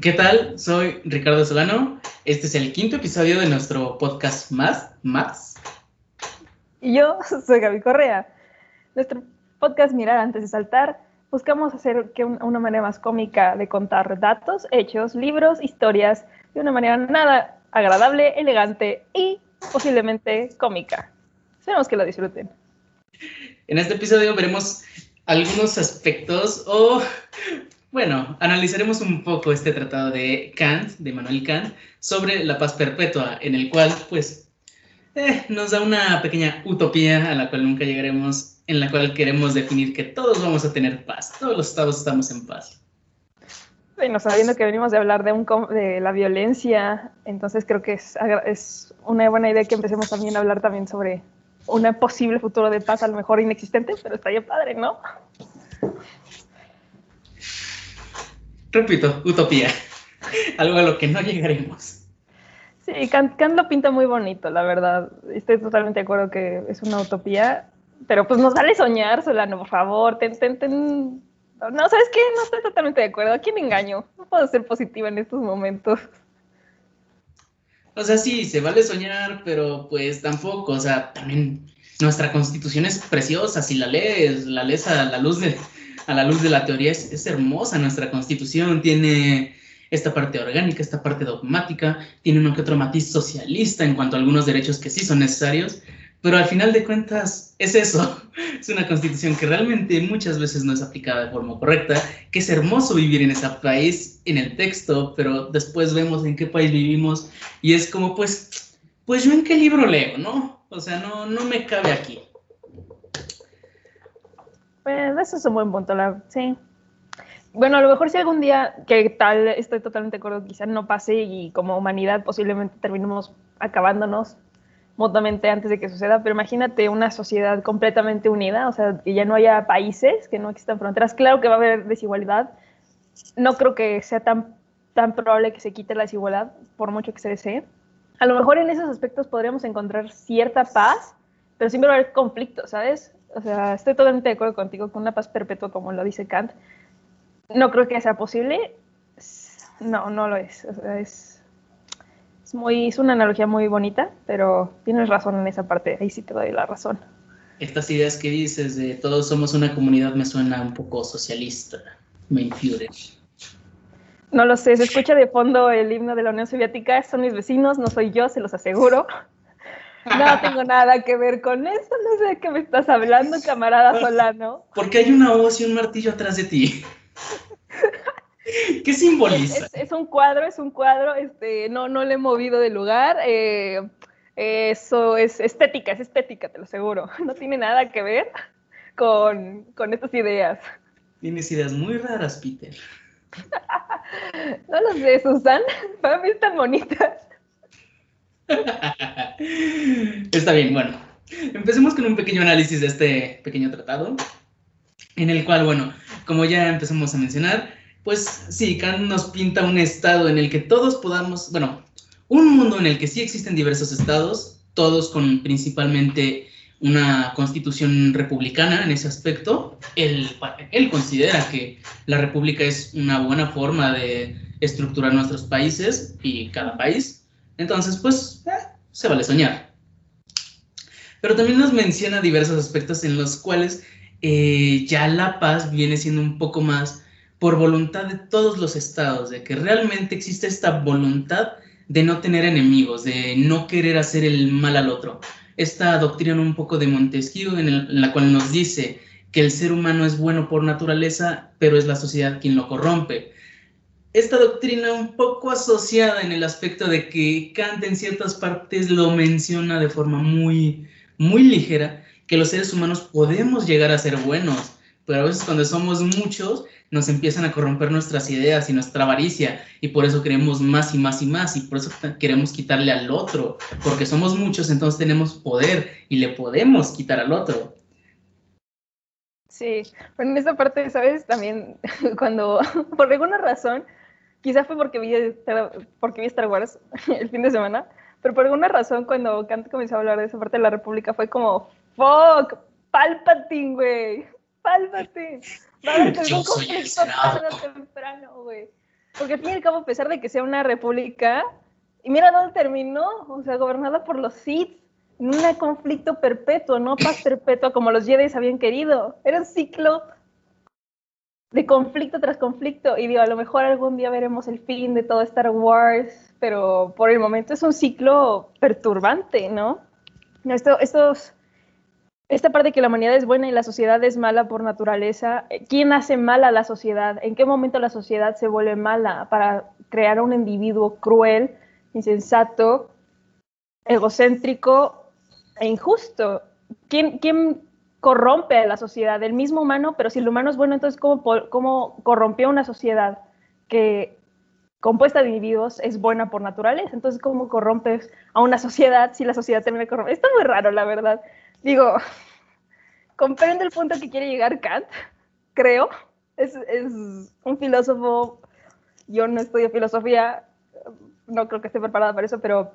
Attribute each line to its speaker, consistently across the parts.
Speaker 1: ¿Qué tal? Soy Ricardo Solano. Este es el quinto episodio de nuestro podcast Más, Más.
Speaker 2: Y yo soy Gaby Correa. Nuestro podcast Mirar antes de saltar buscamos hacer que una manera más cómica de contar datos, hechos, libros, historias, de una manera nada agradable, elegante y posiblemente cómica. Esperemos que lo disfruten.
Speaker 1: En este episodio veremos algunos aspectos o, bueno, analizaremos un poco este tratado de Kant, de Manuel Kant, sobre la paz perpetua, en el cual, pues, eh, nos da una pequeña utopía a la cual nunca llegaremos en la cual queremos definir que todos vamos a tener paz, todos los estados estamos en paz.
Speaker 2: Bueno, sabiendo que venimos de hablar de, un, de la violencia, entonces creo que es, una buena idea que empecemos también a hablar también sobre un posible futuro de paz, a lo mejor inexistente, pero estaría padre, ¿no?
Speaker 1: Repito, utopía, algo a lo que no llegaremos.
Speaker 2: Sí, Kant, lo pinta muy bonito, la verdad. Estoy totalmente de acuerdo que es una utopía pero pues nos vale soñar, Solano, por favor. Ten, ten, ten. No, ¿sabes qué? No estoy totalmente de acuerdo. ¿A quién engaño? No puedo ser positiva en estos momentos.
Speaker 1: O sea, sí, se vale soñar, pero pues tampoco. O sea, también nuestra constitución es preciosa. Si la lees, la lees a la luz de, a la, luz de la teoría, es, es hermosa nuestra constitución. Tiene esta parte orgánica, esta parte dogmática, tiene uno que otro matiz socialista en cuanto a algunos derechos que sí son necesarios, pero al final de cuentas es eso, es una constitución que realmente muchas veces no es aplicada de forma correcta, que es hermoso vivir en ese país, en el texto, pero después vemos en qué país vivimos y es como pues, pues yo en qué libro leo, ¿no? O sea, no, no me cabe aquí.
Speaker 2: Pues eso es un buen punto, la, sí. Bueno, a lo mejor si algún día, que tal, estoy totalmente de acuerdo, quizás no pase y como humanidad posiblemente terminemos acabándonos mutuamente antes de que suceda, pero imagínate una sociedad completamente unida, o sea, que ya no haya países, que no existan fronteras. Claro que va a haber desigualdad. No creo que sea tan, tan probable que se quite la desigualdad, por mucho que se desee. A lo mejor en esos aspectos podríamos encontrar cierta paz, pero siempre va a haber conflicto, ¿sabes? O sea, estoy totalmente de acuerdo contigo con una paz perpetua, como lo dice Kant. No creo que sea posible. No, no lo es. O sea, es muy, es una analogía muy bonita, pero tienes razón en esa parte, ahí sí te doy la razón.
Speaker 1: Estas ideas que dices de todos somos una comunidad me suena un poco socialista, me infiere.
Speaker 2: No lo sé, se escucha de fondo el himno de la Unión Soviética, son mis vecinos, no soy yo, se los aseguro. No tengo nada que ver con eso, no sé de qué me estás hablando, camarada Solano.
Speaker 1: Porque hay una voz y un martillo atrás de ti. ¿Qué simboliza?
Speaker 2: Es, un cuadro, es un cuadro, este, no, no le he movido de lugar. Eh, eso es estética, es estética, te lo aseguro. No tiene nada que ver con, con estas ideas.
Speaker 1: Tienes ideas muy raras, Peter.
Speaker 2: no lo sé, Susan. Para mí están bonitas.
Speaker 1: Está bien, bueno. Empecemos con un pequeño análisis de este pequeño tratado, en el cual, bueno, como ya empezamos a mencionar, pues sí, Kant nos pinta un estado en el que todos podamos, bueno, un mundo en el que sí existen diversos estados, todos con principalmente una constitución republicana en ese aspecto. Él, él considera que la república es una buena forma de estructurar nuestros países y cada país. Entonces, pues, eh, se vale soñar. Pero también nos menciona diversos aspectos en los cuales eh, ya la paz viene siendo un poco más por voluntad de todos los estados, de que realmente existe esta voluntad de no tener enemigos, de no querer hacer el mal al otro. Esta doctrina un poco de Montesquieu en, la cual nos dice que el ser humano es bueno por naturaleza, pero es la sociedad quien lo corrompe. Esta doctrina un poco asociada en el aspecto de que Kant en ciertas partes lo menciona de forma muy, muy ligera, que los seres humanos podemos llegar a ser buenos, pero a veces cuando somos muchos nos empiezan a corromper nuestras ideas y nuestra avaricia y por eso queremos más y más y más y por eso queremos quitarle al otro, porque somos muchos, entonces tenemos poder y le podemos quitar al otro.
Speaker 2: Sí, pero en esta parte, ¿sabes? También cuando, por alguna razón, quizá fue porque vi, porque vi Star Wars el fin de semana, pero por alguna razón cuando Kant comenzó a hablar de esa parte de la República fue como, fuck, Palpatine, güey, Palpatine. Va a haber algún conflicto tarde o temprano, güey. Porque al fin y al cabo, a pesar de que sea una república, y mira dónde terminó, o sea, gobernada por los Sith, en un conflicto perpetuo, no paz perpetua como los Jedi habían querido. Era un ciclo de conflicto tras conflicto. Y digo, a lo mejor algún día veremos el fin de todo Star Wars, pero por el momento es un ciclo perturbante, ¿no? Esto, estos, esta parte de que la humanidad es buena y la sociedad es mala por naturaleza, ¿quién hace mal a la sociedad? ¿En qué momento la sociedad se vuelve mala para crear un individuo cruel, insensato, egocéntrico e injusto? ¿Quién, quién corrompe a la sociedad? El mismo humano, pero si el humano es bueno, entonces ¿cómo, cómo corrompió una sociedad que compuesta de individuos es buena por naturaleza. Entonces, ¿cómo corrompes a una sociedad si la sociedad termina corromper? Está muy raro, la verdad. Digo, comprendo el punto que quiere llegar Kant, creo. Es, es un filósofo, yo no estudio filosofía, no creo que esté preparada para eso, pero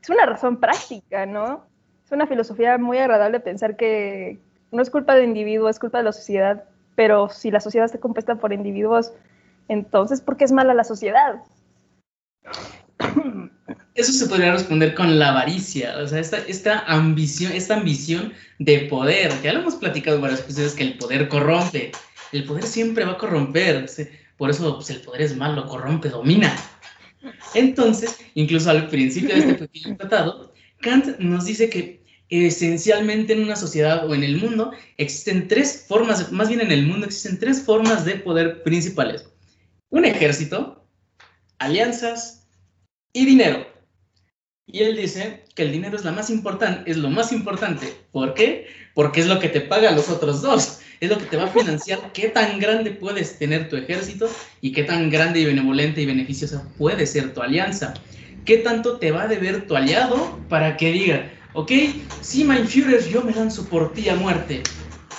Speaker 2: es una razón práctica, ¿no? Una filosofía muy agradable pensar que no es culpa del individuo, es culpa de la sociedad, pero si la sociedad está compuesta por individuos entonces, ¿por qué es mala la sociedad?
Speaker 1: Eso se podría responder con la avaricia, o sea, esta, esta ambición, esta ambición de poder. Ya lo hemos platicado varias veces que el poder corrompe. El poder siempre va a corromper. Por eso pues, el poder es malo, corrompe, domina. Entonces, incluso al principio de este pequeño tratado, Kant nos dice que esencialmente en una sociedad o en el mundo existen tres formas, más bien en el mundo existen tres formas de poder principales un ejército, alianzas y dinero. Y él dice que el dinero es, la más importante, es lo más importante. ¿Por qué? Porque es lo que te paga los otros dos. Es lo que te va a financiar qué tan grande puedes tener tu ejército y qué tan grande y benevolente y beneficiosa puede ser tu alianza. ¿Qué tanto te va a deber tu aliado para que diga, ok, sí, mein Führer, yo me lanzo por ti a muerte?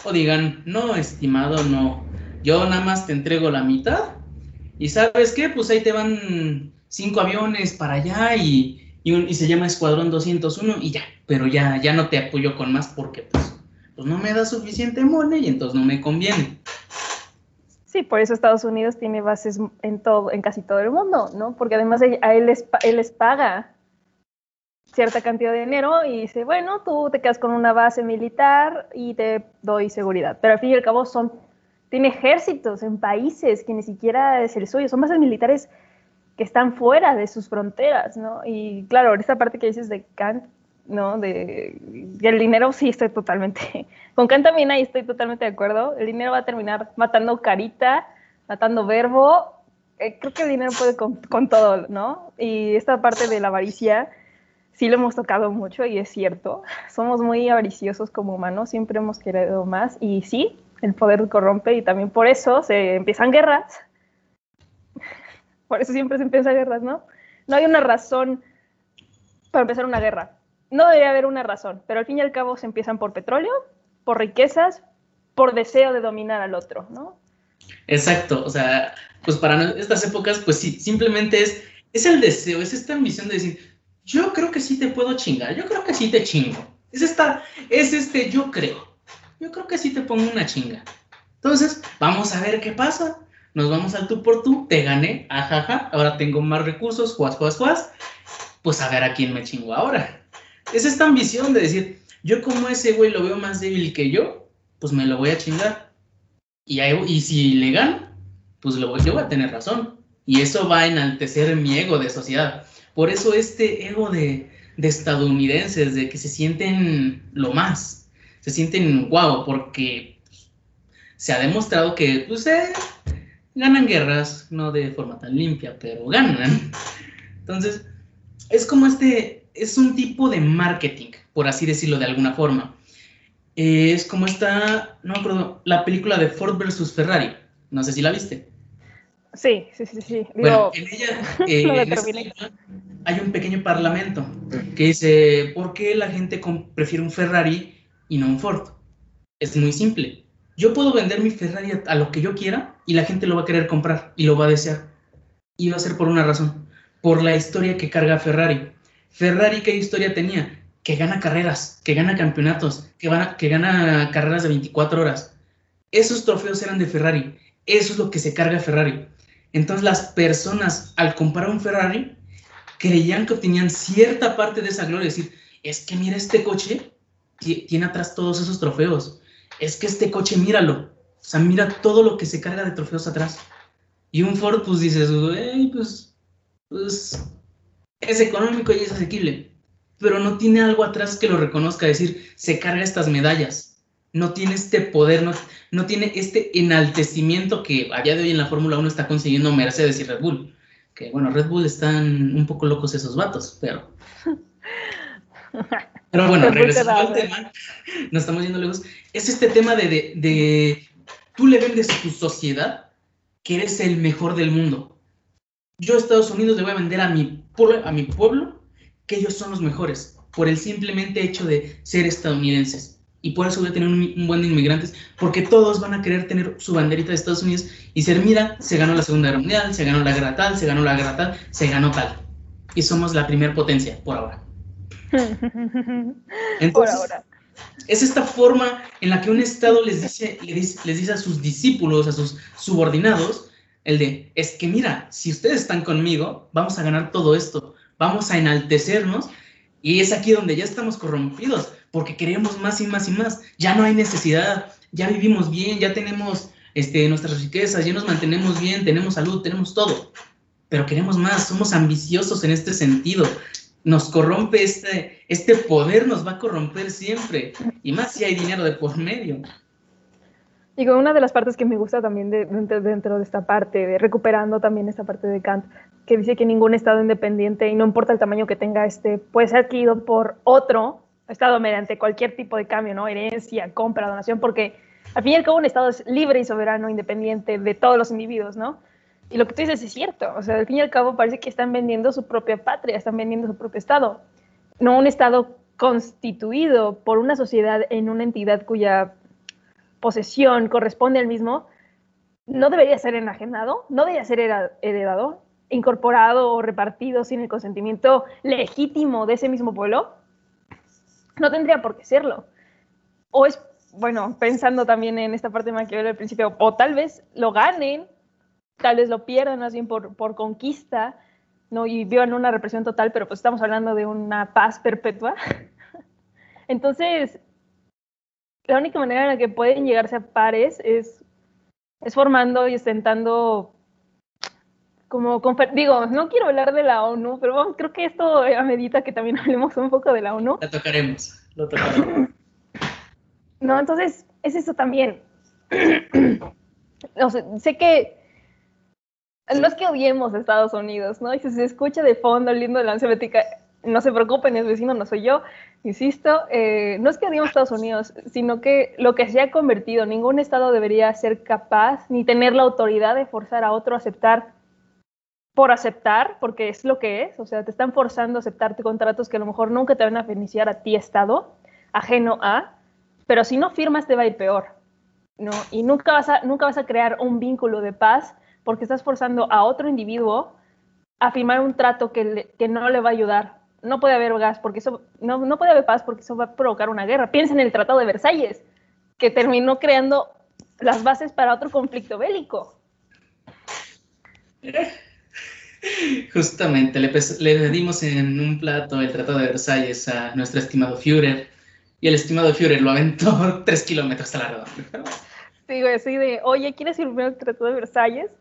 Speaker 1: O digan, no, estimado, no, yo nada más te entrego la mitad y sabes qué, pues ahí te van cinco aviones para allá y, se llama Escuadrón 201 y ya, pero ya, ya no te apoyo con más porque pues, pues no me da suficiente money y entonces no me conviene.
Speaker 2: Sí, por eso Estados Unidos tiene bases en todo, en casi todo el mundo, ¿no? Porque además a él les, él les paga cierta cantidad de dinero y dice, bueno, tú te quedas con una base militar y te doy seguridad. Pero al fin y al cabo son tiene ejércitos en países que ni siquiera es el suyo, son bases militares que están fuera de sus fronteras, ¿no? Y claro, esta parte que dices de Kant, ¿no? De, el dinero sí estoy totalmente, con Kant también ahí estoy totalmente de acuerdo, el dinero va a terminar matando carita, matando verbo, eh, creo que el dinero puede con, con, todo, ¿no? Y esta parte de la avaricia sí lo hemos tocado mucho y es cierto, somos muy avariciosos como humanos, siempre hemos querido más y sí, el poder corrompe y también por eso se empiezan guerras. Por eso siempre se empiezan guerras, ¿no? No hay una razón para empezar una guerra. No debe haber una razón, pero al fin y al cabo se empiezan por petróleo, por riquezas, por deseo de dominar al otro, ¿no?
Speaker 1: Exacto, o sea, pues para estas épocas, pues sí, simplemente es, es el deseo, es esta ambición de decir, yo creo que sí te puedo chingar, yo creo que sí te chingo. Es esta, es este yo creo yo creo que sí te pongo una chinga. Entonces, vamos a ver qué pasa. Nos vamos al tú por tú, te gané, ajaja, ahora tengo más recursos, juas, juas, juas. Pues a ver a quién me chingo ahora. Es esta ambición de decir, yo como ese güey lo veo más débil que yo, pues me lo voy a chingar. Y, y si le gano, pues lo voy, yo voy a tener razón. Y eso va a enaltecer mi ego de sociedad. Por eso este ego de, de estadounidenses, de que se sienten lo más, se sienten guau, porque se ha demostrado que pues, eh, ganan guerras, no de forma tan limpia, pero ganan. Entonces, es como este, es un tipo de marketing, por así decirlo de alguna forma. Es como esta, no me la película de Ford versus Ferrari. No sé si la viste.
Speaker 2: Sí, sí, sí, sí.
Speaker 1: Bueno, en ella eh, hay un pequeño parlamento que dice, ¿por qué la gente prefiere un Ferrari y no un Ford. Es muy simple. Yo puedo vender mi Ferrari a, lo que yo quiera y la gente lo va a querer comprar y lo va a desear. Y va a ser por una razón, por la historia que carga Ferrari. Ferrari, ¿qué historia tenía? Que gana carreras, que gana campeonatos, que, que gana carreras de 24 horas. Esos trofeos eran de Ferrari. Eso es lo que se carga Ferrari. Entonces las personas al comprar un Ferrari creían que obtenían cierta parte de esa gloria, es decir, es que mira este coche, tiene atrás todos esos trofeos, es que este coche míralo, o sea, mira todo lo que se carga de trofeos atrás. Y un Ford, pues dices, pues, pues es económico y es asequible, pero no tiene algo atrás que lo reconozca, decir, se carga estas medallas, no tiene este poder, no, no tiene este enaltecimiento que a día de hoy en la Fórmula 1 está consiguiendo Mercedes y Red Bull. Que bueno, Red Bull están un poco locos esos vatos, pero... Pero bueno, regresando al tema, nos estamos yendo lejos, es este tema de, de, de tú le vendes a tu sociedad que eres el mejor del mundo. Yo, Estados Unidos, le voy a vender a mi, a mi pueblo que ellos son los mejores, por el simplemente hecho de ser estadounidenses. Y por eso voy a tener un, buen de inmigrantes, porque todos van a querer tener su banderita de Estados Unidos y ser, mira, se ganó la Segunda Guerra Mundial, se ganó la guerra tal, se ganó la guerra tal, se ganó tal. Y somos la primera potencia, por ahora. Entonces, por ahora. Es esta forma en la que un Estado les dice, les dice a sus discípulos, a sus subordinados, el de, es que mira, si ustedes están conmigo, vamos a ganar todo esto, vamos a enaltecernos, y es aquí donde ya estamos corrompidos, porque queremos más y más y más, ya no hay necesidad, ya vivimos bien, ya tenemos este, nuestras riquezas, ya nos mantenemos bien, tenemos salud, tenemos todo, pero queremos más, somos ambiciosos en este sentido, nos corrompe este, este poder, nos va a corromper siempre, y más si hay dinero de por medio.
Speaker 2: Digo, una de las partes que me gusta también de, dentro, de esta parte, de recuperando también esta parte de Kant, que dice que ningún Estado independiente, y no importa el tamaño que tenga este, puede ser adquirido por otro Estado mediante cualquier tipo de cambio, ¿no? Herencia, compra, donación, porque al fin y al cabo un Estado es libre y soberano, independiente de todos los individuos, ¿no? Y lo que tú dices es cierto, o sea, al fin y al cabo parece que están vendiendo su propia patria, están vendiendo su propio Estado, no un Estado constituido por una sociedad en una entidad cuya posesión corresponde al mismo, no debería ser enajenado, no debería ser heredado, incorporado o repartido sin el consentimiento legítimo de ese mismo pueblo. No tendría por qué serlo. O es, bueno, pensando también en esta parte de Maquiavelo al principio, o tal vez lo ganen tal vez lo pierdan más bien por, por conquista, ¿no? Y vivan una represión total, pero pues estamos hablando de una paz perpetua. Entonces, la única manera en la que pueden llegarse a pares es, es formando y ostentando como, digo, no quiero hablar de la ONU, pero creo que esto medita que también hablemos un poco de la ONU.
Speaker 1: La tocaremos, lo tocaremos.
Speaker 2: No, entonces, es eso también. no sé, sé que no es que odiemos a Estados Unidos, ¿no? Y si se escucha de fondo el lindo de la Bética, no se preocupen, es vecino, no soy yo, insisto, eh, no es que odiemos a Estados Unidos, sino que lo que se ha convertido, ningún Estado debería ser capaz ni tener la autoridad de forzar a otro a aceptar por aceptar, porque es lo que es, o sea, te están forzando a aceptarte contratos que a lo mejor nunca te van a beneficiar a ti, Estado, ajeno a, pero si no firmas te va a ir peor, ¿no? Y nunca vas a, nunca vas a crear un vínculo de paz porque estás forzando a otro individuo a firmar un trato que, que no le va a ayudar. No puede haber gas porque eso, no, no puede haber paz porque eso va a provocar una guerra. Piensa en el Tratado de Versalles, que terminó creando las bases para otro conflicto bélico.
Speaker 1: Justamente, le, le dimos en un plato el Tratado de Versalles a nuestro estimado Führer, y el estimado Führer lo aventó tres kilómetros a la redonda.
Speaker 2: Sí, güey, sí, de, oye, ¿quieres firmar el Tratado de Versalles?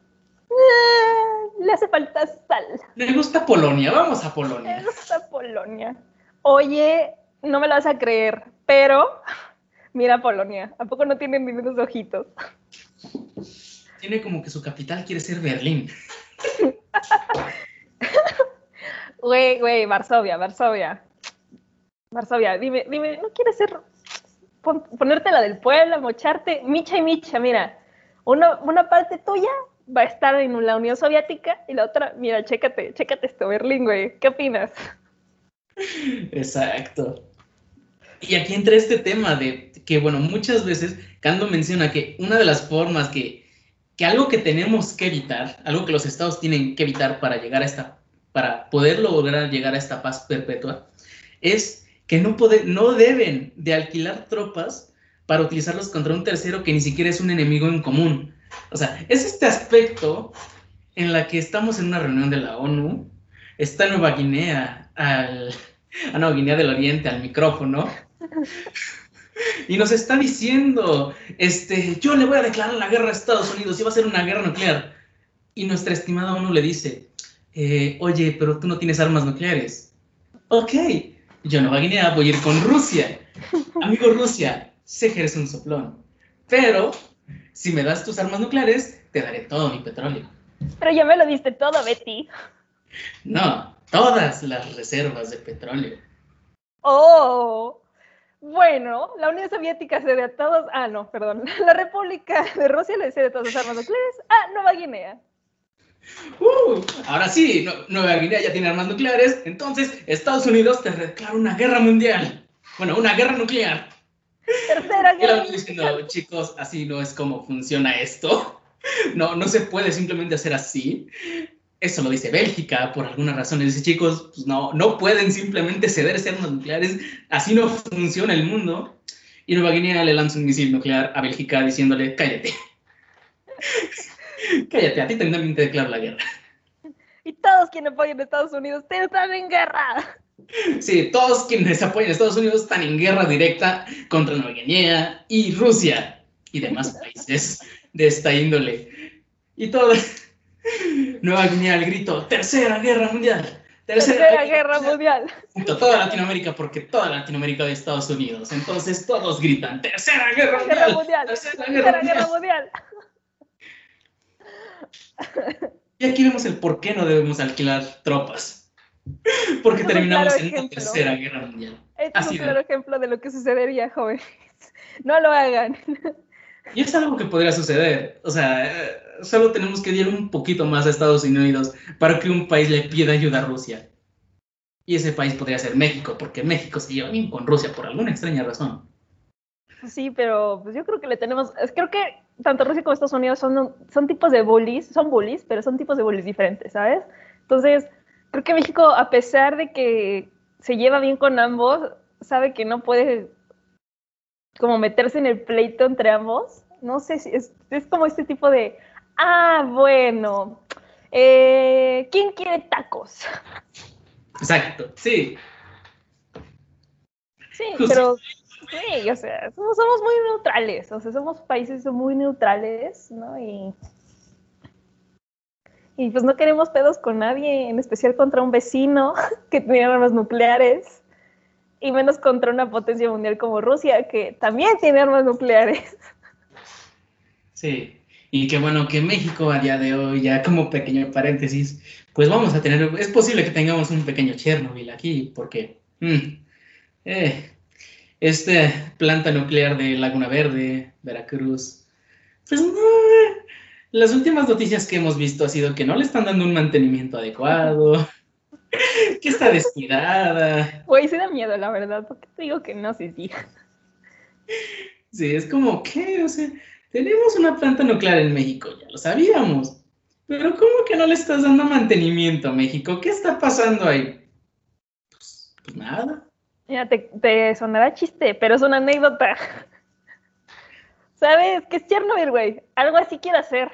Speaker 2: Eh, le hace falta sal.
Speaker 1: Le gusta Polonia, vamos a Polonia.
Speaker 2: Le gusta Polonia. Oye, no me lo vas a creer, pero mira Polonia, ¿a poco no tiene unos ojitos?
Speaker 1: Tiene como que su capital quiere ser Berlín.
Speaker 2: Güey, güey, Varsovia, Varsovia. Varsovia, dime, dime, ¿no quieres ser ponerte la del pueblo, mocharte, micha y micha, mira, una, una parte tuya va a estar en la Unión Soviética y la otra, mira, chécate, chécate esto, Berlín, güey, ¿qué opinas?
Speaker 1: Exacto. Y aquí entra este tema de que, bueno, muchas veces Kando menciona que una de las formas que, que algo que tenemos que evitar, algo que los estados tienen que evitar para llegar a esta, para poder lograr llegar a esta paz perpetua, es que no, no deben de alquilar tropas para utilizarlos contra un tercero que ni siquiera es un enemigo en común. O sea, es este aspecto en la que estamos en una reunión de la ONU, está Nueva Guinea al, a Nueva Guinea del Oriente al micrófono y nos está diciendo, este, yo le voy a declarar la guerra a Estados Unidos y va a ser una guerra nuclear. Y nuestra estimada ONU le dice, eh, oye, pero tú no tienes armas nucleares. Ok, yo Nueva Guinea voy a ir con Rusia. Amigo Rusia, sé que eres un soplón, pero si me das tus armas nucleares, te daré todo mi petróleo.
Speaker 2: Pero ya me lo diste todo, Betty.
Speaker 1: No, todas las reservas de petróleo.
Speaker 2: Oh, bueno, la Unión Soviética cede a todos, ah, no, perdón, la República de Rusia le cede todas sus armas nucleares a Nueva Guinea.
Speaker 1: Uh, ahora sí, Nueva Guinea ya tiene armas nucleares, entonces Estados Unidos te declara una guerra mundial. Bueno, una guerra nuclear.
Speaker 2: Tercera guerra.
Speaker 1: Diciendo, chicos, así no es como funciona esto. No, no se puede simplemente hacer así. Eso lo dice Bélgica por alguna razón. dice, chicos, pues no, no pueden simplemente cederse armas nucleares. Así no funciona el mundo. Y Nueva Guinea le lanza un misil nuclear a Bélgica diciéndole, cállate. cállate, a ti también te declaro la guerra.
Speaker 2: Y todos quienes apoyan a Estados Unidos están en guerra.
Speaker 1: Sí, todos quienes apoyan a Estados Unidos están en guerra directa contra Nueva Guinea y Rusia y demás países de esta índole. Y todo. Nueva Guinea al grito, tercera guerra mundial.
Speaker 2: Tercera, guerra, mundial.
Speaker 1: A toda Latinoamérica, porque toda Latinoamérica de Estados Unidos. Entonces todos gritan, tercera guerra, mundial,
Speaker 2: Tercera, guerra, mundial.
Speaker 1: Y aquí vemos el por qué no debemos alquilar tropas. Porque terminamos en la tercera guerra mundial.
Speaker 2: Este es un claro ejemplo de lo que sucedería, jóvenes. No lo hagan.
Speaker 1: Y es algo que podría suceder. O sea, solo tenemos que ir un poquito más a Estados Unidos para que un país le pida ayuda a Rusia. Y ese país podría ser México, porque México se lleva bien con Rusia por alguna extraña razón.
Speaker 2: Sí, pero pues yo creo que le tenemos, creo que tanto Rusia como Estados Unidos son, son tipos de bullies, son bullies, pero son tipos de bullies diferentes, ¿sabes? Entonces, creo que México, a pesar de que se lleva bien con ambos, sabe que no puede como meterse en el pleito entre ambos. No sé si es, como este tipo de, ah, bueno, eh, ¿quién quiere tacos?
Speaker 1: Exacto, sí.
Speaker 2: Sí, pero sí, o sea, somos, somos, muy neutrales, o sea, somos países muy neutrales, ¿no? Y, y pues no queremos pedos con nadie, en especial contra un vecino que tiene armas nucleares y menos contra una potencia mundial como Rusia, que también tiene armas nucleares.
Speaker 1: Sí, y qué bueno que México a día de hoy, ya como pequeño paréntesis, pues vamos a tener, es posible que tengamos un pequeño Chernobyl aquí, porque mm, eh, esta planta nuclear de Laguna Verde, Veracruz, pues no, las últimas noticias que hemos visto ha sido que no le están dando un mantenimiento adecuado que está descuidada.
Speaker 2: Güey, se da miedo, la verdad. ¿Por qué te digo que no? Sí, sí.
Speaker 1: Sí, es como que, o sea, tenemos una planta nuclear en México, ya lo sabíamos. Pero ¿cómo que no le estás dando mantenimiento a México? ¿Qué está pasando ahí? Pues, pues nada.
Speaker 2: Mira, te, te, sonará chiste, pero es una anécdota. ¿Sabes? ¿Qué es Chernobyl, güey? Algo así quiero hacer.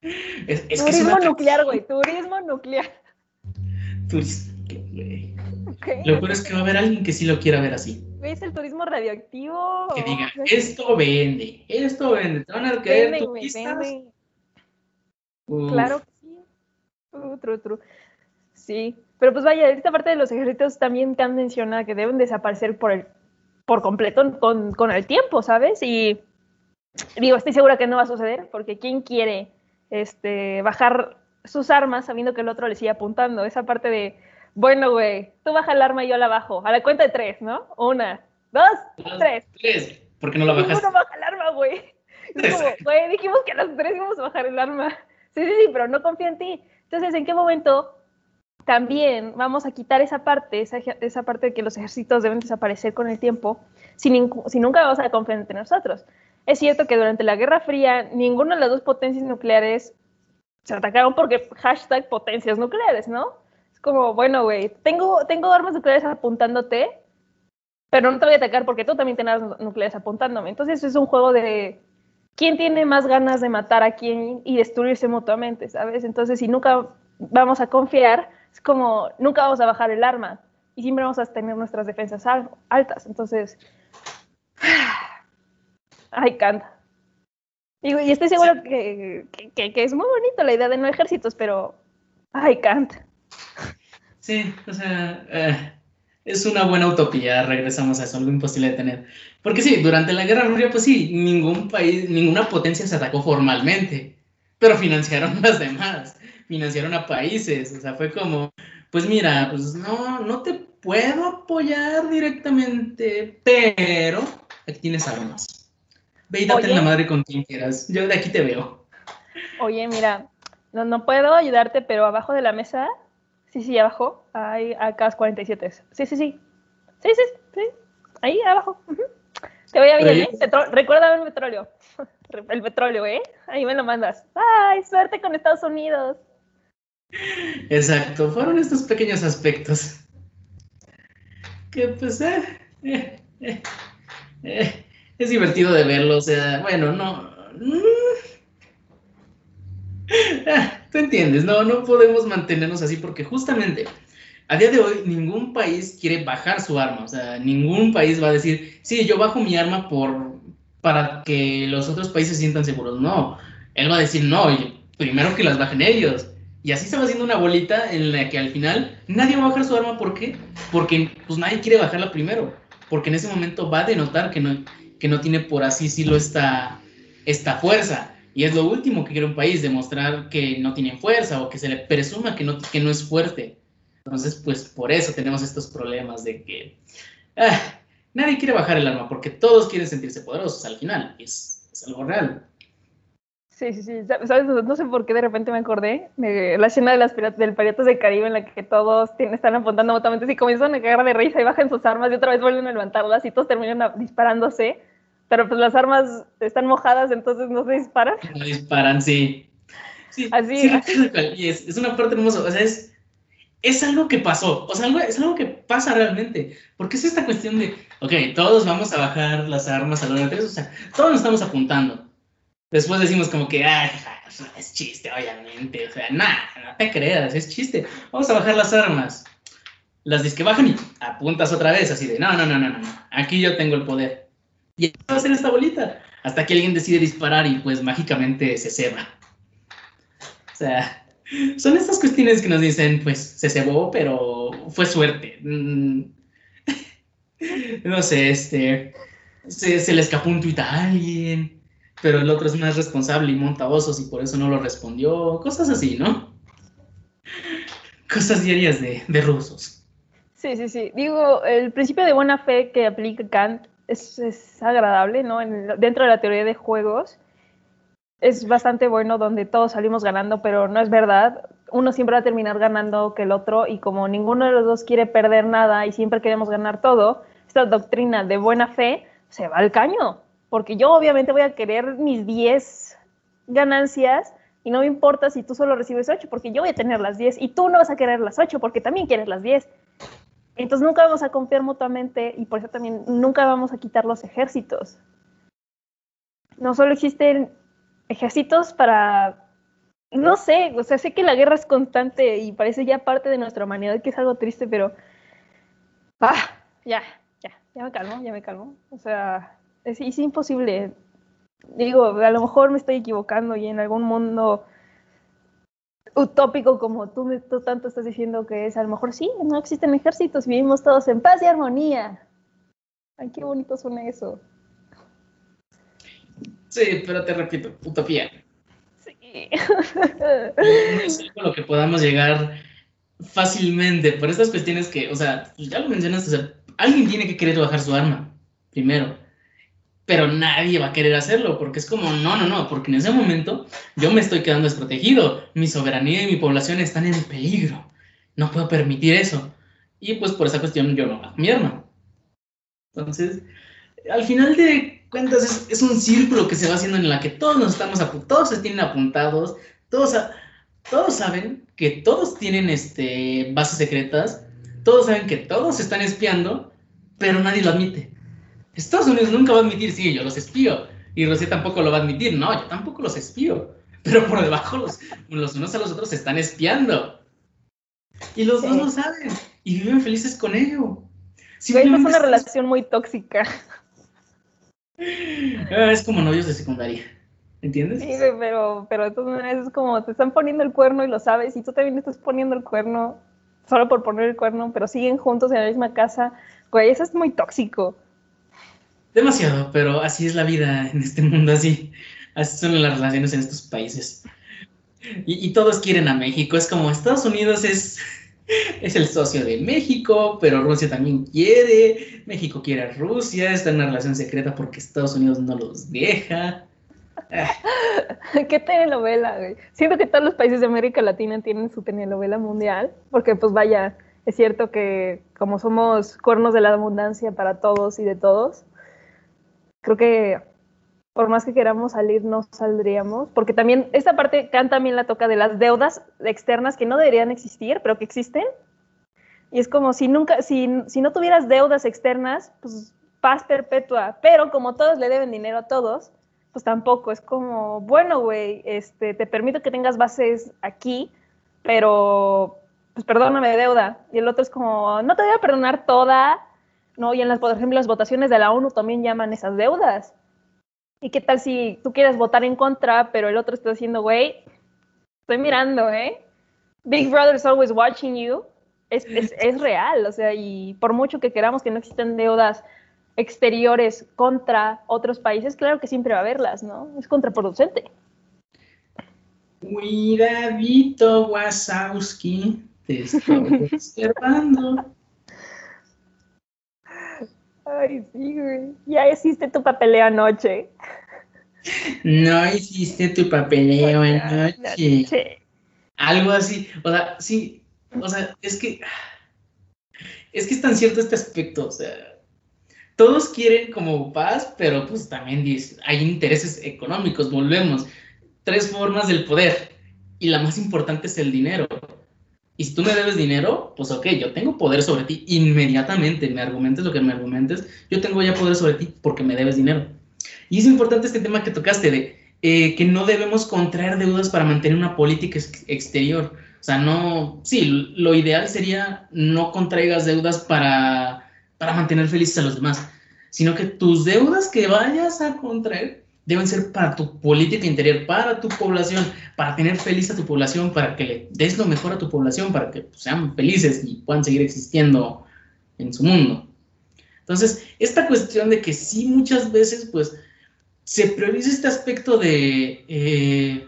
Speaker 2: Turismo nuclear, güey. Turismo nuclear.
Speaker 1: Lo peor es que va a haber alguien que sí lo quiera ver así.
Speaker 2: ¿Ves el turismo radioactivo?
Speaker 1: Que diga, esto vende, esto vende, te van a caer turistas.
Speaker 2: Claro que sí. True, true, Sí, pero pues vaya, esta parte de los ejércitos también te han mencionado que deben desaparecer por el por completo con, con el tiempo, ¿sabes? Y digo, estoy segura que no va a suceder, porque ¿quién quiere este, bajar sus armas sabiendo que el otro le sigue apuntando. Esa parte de, bueno, güey, tú baja el arma y yo la bajo. A la cuenta de tres, ¿no? Una, dos, tres.
Speaker 1: Tres. ¿Por qué no la bajas?
Speaker 2: Uno baja el arma, güey. güey, dijimos que a las tres íbamos a bajar el arma. Sí, sí, sí, pero no confío en ti. Entonces, ¿en qué momento también vamos a quitar esa parte, esa, esa parte de que los ejércitos deben desaparecer con el tiempo, si, si nunca vamos a confiar entre nosotros? Es cierto que durante la Guerra Fría ninguna de las dos potencias nucleares se atacaron porque hashtag potencias nucleares, ¿no? Es como, bueno, güey, tengo, tengo armas nucleares apuntándote, pero no te voy a atacar porque tú también tienes armas nucleares apuntándome. Entonces es un juego de, ¿quién tiene más ganas de matar a quién y destruirse mutuamente, sabes? Entonces, si nunca vamos a confiar, es como nunca vamos a bajar el arma y siempre vamos a tener nuestras defensas altas. Entonces, ay, canta. Y, y estoy seguro que, que, que, es muy bonito la idea de no ejércitos, pero, ay, canta.
Speaker 1: Sí, o sea, eh, es una buena utopía, regresamos a eso, algo imposible de tener. Porque sí, durante la Guerra Fría, pues sí, ningún país, ninguna potencia se atacó formalmente, pero financiaron las demás, financiaron a países, o sea, fue como, pues mira, pues no, no te puedo apoyar directamente, pero aquí tienes armas. Ve y date en la madre con quien quieras, yo de aquí te veo.
Speaker 2: Oye, mira, no, no puedo ayudarte, pero abajo de la mesa Sí, sí, abajo hay AK-47. Sí, sí, sí. Sí, sí, sí. Ahí abajo. Te voy a bien, ¿eh? Recuerda el petróleo. El petróleo, ¿eh? Ahí me lo mandas. ¡Ay, suerte con Estados Unidos!
Speaker 1: Exacto, fueron estos pequeños aspectos. Que pues, eh, eh, eh, eh es divertido de verlo, o sea, bueno, no. Mm, Tú entiendes, no, no podemos mantenernos así porque justamente a día de hoy ningún país quiere bajar su arma, o sea, ningún país va a decir, sí, yo bajo mi arma por, para que los otros países se sientan seguros. No, él va a decir, no, primero que las bajen ellos. Y así se va haciendo una bolita en la que al final nadie va a bajar su arma. ¿Por qué? Porque pues nadie quiere bajarla primero. Porque en ese momento va a denotar que no, que no tiene por así decirlo esta, esta fuerza. Y es lo último que quiere un país, demostrar que no tiene fuerza o que se le presuma que no, que no es fuerte. Entonces, pues por eso tenemos estos problemas de que ah, nadie quiere bajar el arma porque todos quieren sentirse poderosos al final. Es, es algo real.
Speaker 2: Sí, sí, sí. ¿Sabes? No sé por qué de repente me acordé la escena de las del Piratas del Caribe en la que todos tienen, están apuntando mutuamente y comienzan a cagar de risa y bajan sus armas y otra vez vuelven a levantarlas y todos terminan disparándose pero pues las armas están mojadas, entonces no se disparan.
Speaker 1: No disparan, sí. Sí, así, Y es, es, una parte hermosa, o sea, es, es algo que pasó, o sea, es algo que pasa realmente, porque es esta cuestión de, ok, todos vamos a bajar las armas a la hora de o sea, todos nos estamos apuntando. Después decimos como que, ay, es chiste, obviamente, o sea, nada, no te creas, es chiste, vamos a bajar las armas. Las dis que bajan y apuntas otra vez, así de, no, no, no, no, no, aquí yo tengo el poder. Y va a hacer esta bolita. Hasta que alguien decide disparar y pues mágicamente se ceba. O sea, son estas cuestiones que nos dicen, pues se cebó, pero fue suerte. Mm. No sé, este. Se, le escapó un tuit a alguien, pero el otro es más responsable y monta osos y por eso no lo respondió. Cosas así, ¿no? Cosas diarias de, de rusos.
Speaker 2: Sí, sí, sí. Digo, el principio de buena fe que aplica Kant es, agradable, ¿no? dentro de la teoría de juegos es bastante bueno donde todos salimos ganando, pero no es verdad. Uno siempre va a terminar ganando que el otro y como ninguno de los dos quiere perder nada y siempre queremos ganar todo, esta doctrina de buena fe se va al caño, porque yo obviamente voy a querer mis 10 ganancias y no me importa si tú solo recibes 8, porque yo voy a tener las 10 y tú no vas a querer las 8 porque también quieres las 10. Entonces nunca vamos a confiar mutuamente y por eso también nunca vamos a quitar los ejércitos. No solo existen ejércitos para, no sé, o sea, sé que la guerra es constante y parece ya parte de nuestra humanidad, que es algo triste, pero, ah, ya, ya, ya me calmo, ya me calmo. O sea, es, es imposible. Digo, a lo mejor me estoy equivocando y en algún mundo utópico como tú, tú tanto estás diciendo que es, a lo mejor sí, no existen ejércitos, vivimos todos en paz y armonía. Ay, qué bonito suena eso.
Speaker 1: Sí, pero te repito, utopía. Sí. no es algo lo que podamos llegar fácilmente por estas cuestiones que, o sea, ya lo mencionaste, o sea, alguien tiene que querer bajar su arma, primero pero nadie va a querer hacerlo, porque es como, no, no, no, porque en ese momento yo me estoy quedando desprotegido, mi soberanía y mi población están en peligro, no puedo permitir eso. Y pues por esa cuestión yo no bajo mi arma. Entonces, al final de cuentas es, un círculo que se va haciendo en la que todos nos estamos todos se tienen apuntados, todos, todos saben que todos tienen este, bases secretas, todos saben que todos están espiando, pero nadie lo admite. Estados Unidos nunca va a admitir, sí, yo los espío, Y Rusia tampoco lo va a admitir. No, yo tampoco los espío. Pero por debajo los, los unos a los otros se están espiando. Y los dos lo saben. Y viven felices con ello.
Speaker 2: es una relación muy tóxica.
Speaker 1: Ah, es como novios de secundaria. ¿Entiendes?
Speaker 2: Sí, pero, pero de todas maneras es como te están poniendo el cuerno y lo sabes, y tú también estás poniendo el cuerno solo por poner el cuerno, pero siguen juntos en la misma casa. Güey, eso es muy tóxico.
Speaker 1: Demasiado, pero así es la vida en este mundo, así, así son las relaciones en estos países. Y, todos quieren a México, es como Estados Unidos es, es el socio de México, pero Rusia también quiere, México quiere a Rusia, está en una relación secreta porque Estados Unidos no los deja.
Speaker 2: ¿Qué telenovela, güey? Siento que todos los países de América Latina tienen su telenovela mundial, porque pues vaya, es cierto que como somos cuernos de la abundancia para todos y de todos, creo que por más que queramos salir, no saldríamos, porque también esta parte Kant también la toca de las deudas externas que no deberían existir, pero que existen. Y es como si nunca, si, si no tuvieras deudas externas, pues paz perpetua, pero como todos le deben dinero a todos, pues tampoco, es como, bueno, güey, este, te permito que tengas bases aquí, pero pues perdóname deuda. Y el otro es como, no te voy a perdonar toda, ¿no? Y en las, por ejemplo, las votaciones de la ONU también llaman esas deudas. ¿Y qué tal si tú quieres votar en contra, pero el otro está diciendo, güey, estoy mirando, ¿eh? Big Brother is always watching you. Es, es, es real, o sea, y por mucho que queramos que no existen deudas exteriores contra otros países, claro que siempre va a haberlas, ¿no? Es contraproducente.
Speaker 1: Cuidadito, Wasowski, te estoy observando.
Speaker 2: Ay, sí, güey. Ya hiciste tu papeleo anoche.
Speaker 1: No hiciste tu papeleo anoche. Algo así. O sea, sí. O sea, es que. Es que es tan cierto este aspecto. O sea, todos quieren como paz, pero pues también hay intereses económicos, volvemos. Tres formas del poder y la más importante es el dinero. Y si tú me debes dinero, pues ok, yo tengo poder sobre ti inmediatamente, me argumentes lo que me argumentes, yo tengo ya poder sobre ti porque me debes dinero. Y es importante este tema que tocaste de eh, que no debemos contraer deudas para mantener una política exterior. O sea, no, sí, lo ideal sería no contraigas deudas para para mantener felices a los demás, sino que tus deudas que vayas a contraer deben ser para tu política interior, para tu población, para tener feliz a tu población, para que le des lo mejor a tu población, para que pues, sean felices y puedan seguir existiendo en su mundo. Entonces, esta cuestión de que sí muchas veces, pues, se prioriza este aspecto de, eh,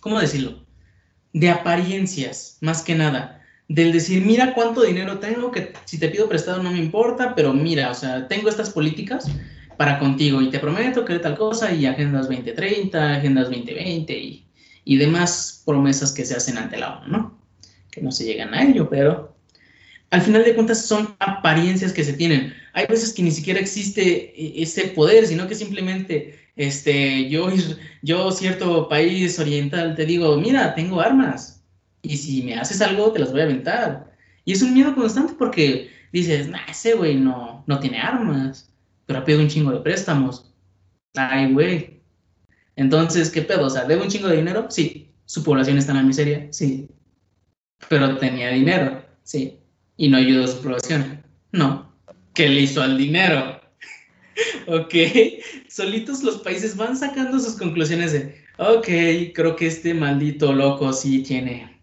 Speaker 1: ¿cómo decirlo? De apariencias, más que nada del decir, mira cuánto dinero tengo, que si te pido prestado no me importa, pero mira, o sea, tengo estas políticas para contigo y te prometo que tal cosa y agendas 2030, agendas 2020 y, y demás promesas que se hacen ante la ONU, ¿no? Que no se llegan a ello, pero al final de cuentas son apariencias que se tienen. Hay veces que ni siquiera existe e, ese poder, sino que simplemente este, yo, yo cierto país oriental te digo, mira, tengo armas, y si me haces algo, te las voy a aventar. Y es un miedo constante porque dices, nah, ese güey no, no tiene armas, pero ha pedido un chingo de préstamos. Ay, güey. Entonces, ¿qué pedo? O sea, ¿debe un chingo de dinero? Sí. ¿Su población está en la miseria? Sí. Pero tenía dinero, sí. Y no ayudó a su población. No. ¿Qué le hizo al dinero? ok. Solitos los países van sacando sus conclusiones de, ok, creo que este maldito loco sí tiene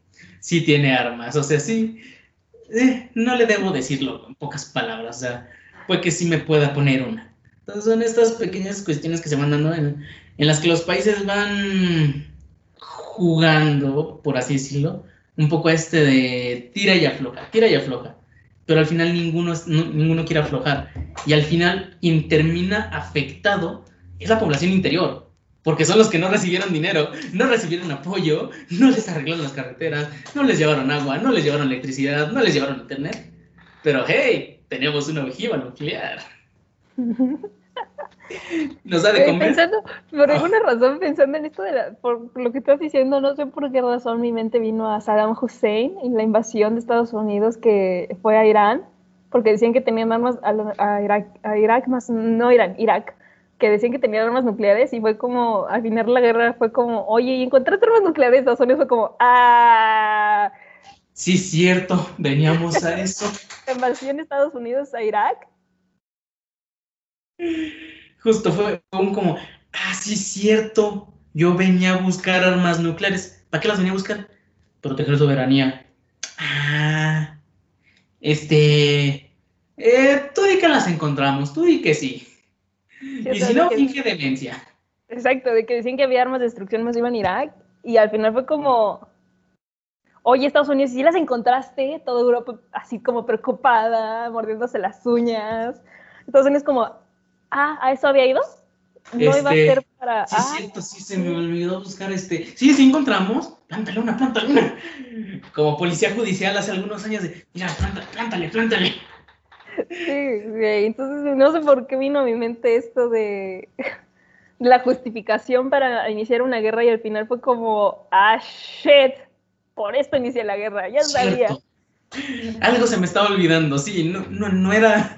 Speaker 1: sí tiene armas. O sea, sí, eh, no le debo decirlo en pocas palabras. O sea, puede que sí me pueda poner una. Entonces son estas pequeñas cuestiones que se van dando en, en las que los países van jugando, por así decirlo, un poco a este de tira y afloja, tira y afloja. Pero al final ninguno, ninguno quiere aflojar. Y al final quien termina afectado es la población interior porque son los que no recibieron dinero, no recibieron apoyo, no les arreglaron las carreteras, no les llevaron agua, no les llevaron electricidad, no les llevaron internet. Pero hey, tenemos una ojiva nuclear. Nos ha de comer.
Speaker 2: Pensando, por ah. alguna razón, pensando en esto de la, por lo que estás diciendo, no sé por qué razón mi mente vino a Saddam Hussein en la invasión de Estados Unidos que fue a Irán, porque decían que tenían armas a, Irak, a Irak, más no Irán, Irak que decían que tenían armas nucleares y fue como, al final la guerra fue como, oye, ¿y encontraste armas nucleares? Estados Unidos fue como, ah.
Speaker 1: Sí, cierto, veníamos a eso.
Speaker 2: Invasión Estados Unidos a Irak.
Speaker 1: Justo fue un como, ah, sí, cierto, yo venía a buscar armas nucleares. ¿Para qué las venía a buscar? Proteger soberanía. Ah, este, eh, tú di que las encontramos, tú di que sí. y si no, finge demencia.
Speaker 2: Exacto, de que decían que había armas de destrucción masiva en Irak y al final fue como, oye, Estados Unidos, si las encontraste, toda Europa así como preocupada, mordiéndose las uñas. Estados Unidos como, ah, ¿a eso había ido?
Speaker 1: No iba a este, ser para... Sí, ah, cierto, sí, se me olvidó buscar este... Sí, sí encontramos, plántale una, plántale una. Como policía judicial hace algunos años de, mira, plántale, plántale.
Speaker 2: Sí, entonces no sé por qué vino a mi mente esto de la justificación para iniciar una guerra y al final fue como, ah, shit, por esto inicié la guerra, ya sabía.
Speaker 1: Algo se me estaba olvidando, sí, no, no, no, era,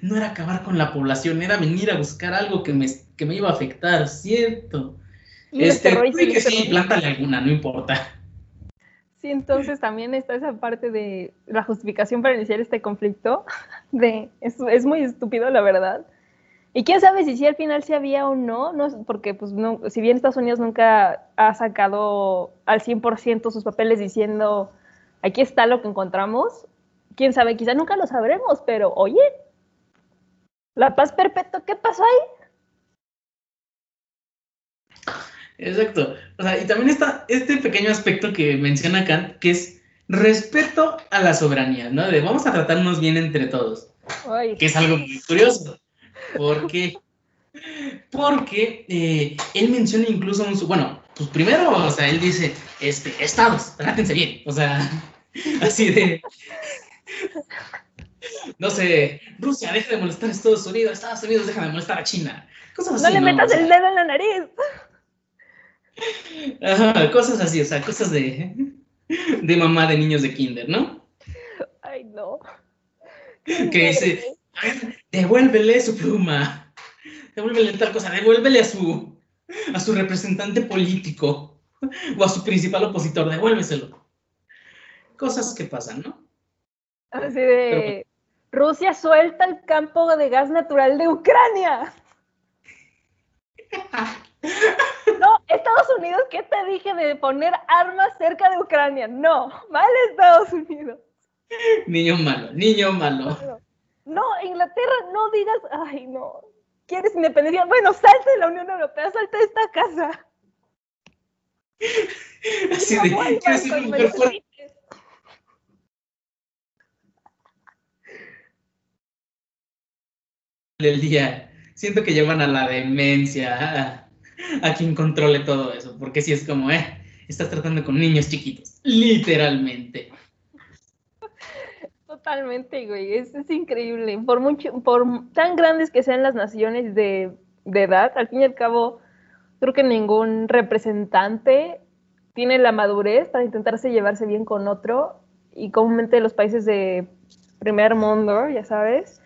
Speaker 1: no era acabar con la población, era venir a buscar algo que me, que me iba a afectar, cierto. Este, que sí, plántale alguna, no importa.
Speaker 2: Sí, entonces también está esa parte de la justificación para iniciar este conflicto, de es, es muy estúpido, la verdad. Y quién sabe si sí al final sí había o no, no porque pues no, si bien Estados Unidos nunca ha sacado al 100% sus papeles diciendo aquí está lo que encontramos, quién sabe, quizá nunca lo sabremos, pero oye, la paz perpetua, ¿qué pasó ahí?
Speaker 1: Exacto. O sea, y también está este pequeño aspecto que menciona Kant, que es respeto a la soberanía, ¿no? De vamos a tratarnos bien entre todos. Que es algo muy curioso. ¿Por qué? Porque eh, él menciona incluso un... Bueno, pues primero, o sea, él dice, este, estados, trátense bien. O sea, así de... No sé, Rusia deja de molestar a Estados Unidos, Estados Unidos deja de molestar a China.
Speaker 2: Cosas así, no le metas el dedo en la nariz
Speaker 1: cosas así, o sea, cosas de, de mamá de niños de kinder, ¿no?
Speaker 2: Ay, no.
Speaker 1: Que dice, devuélvele su pluma, devuélvele tal cosa, devuélvele a su, a su representante político o a su principal opositor, devuélveselo. Cosas que pasan, ¿no?
Speaker 2: Así de, Rusia suelta el campo de gas natural de Ucrania. No, Estados Unidos, ¿qué te dije de poner armas cerca de Ucrania? No, mal Estados Unidos.
Speaker 1: Niño malo, niño malo.
Speaker 2: No, Inglaterra, no digas, ay, no, ¿quieres independencia? Bueno, salte de la Unión Europea, salte de esta casa.
Speaker 1: Así de, ¿quieres El día, siento que llevan a la demencia a quien controle todo eso, porque si es como, eh, estás tratando con niños chiquitos, literalmente.
Speaker 2: Totalmente, güey, es, increíble. Por, mucho, por tan grandes que sean las naciones de, de edad, al fin y al cabo, creo que ningún representante tiene la madurez para intentarse llevarse bien con otro y comúnmente los países de primer mundo, ya sabes,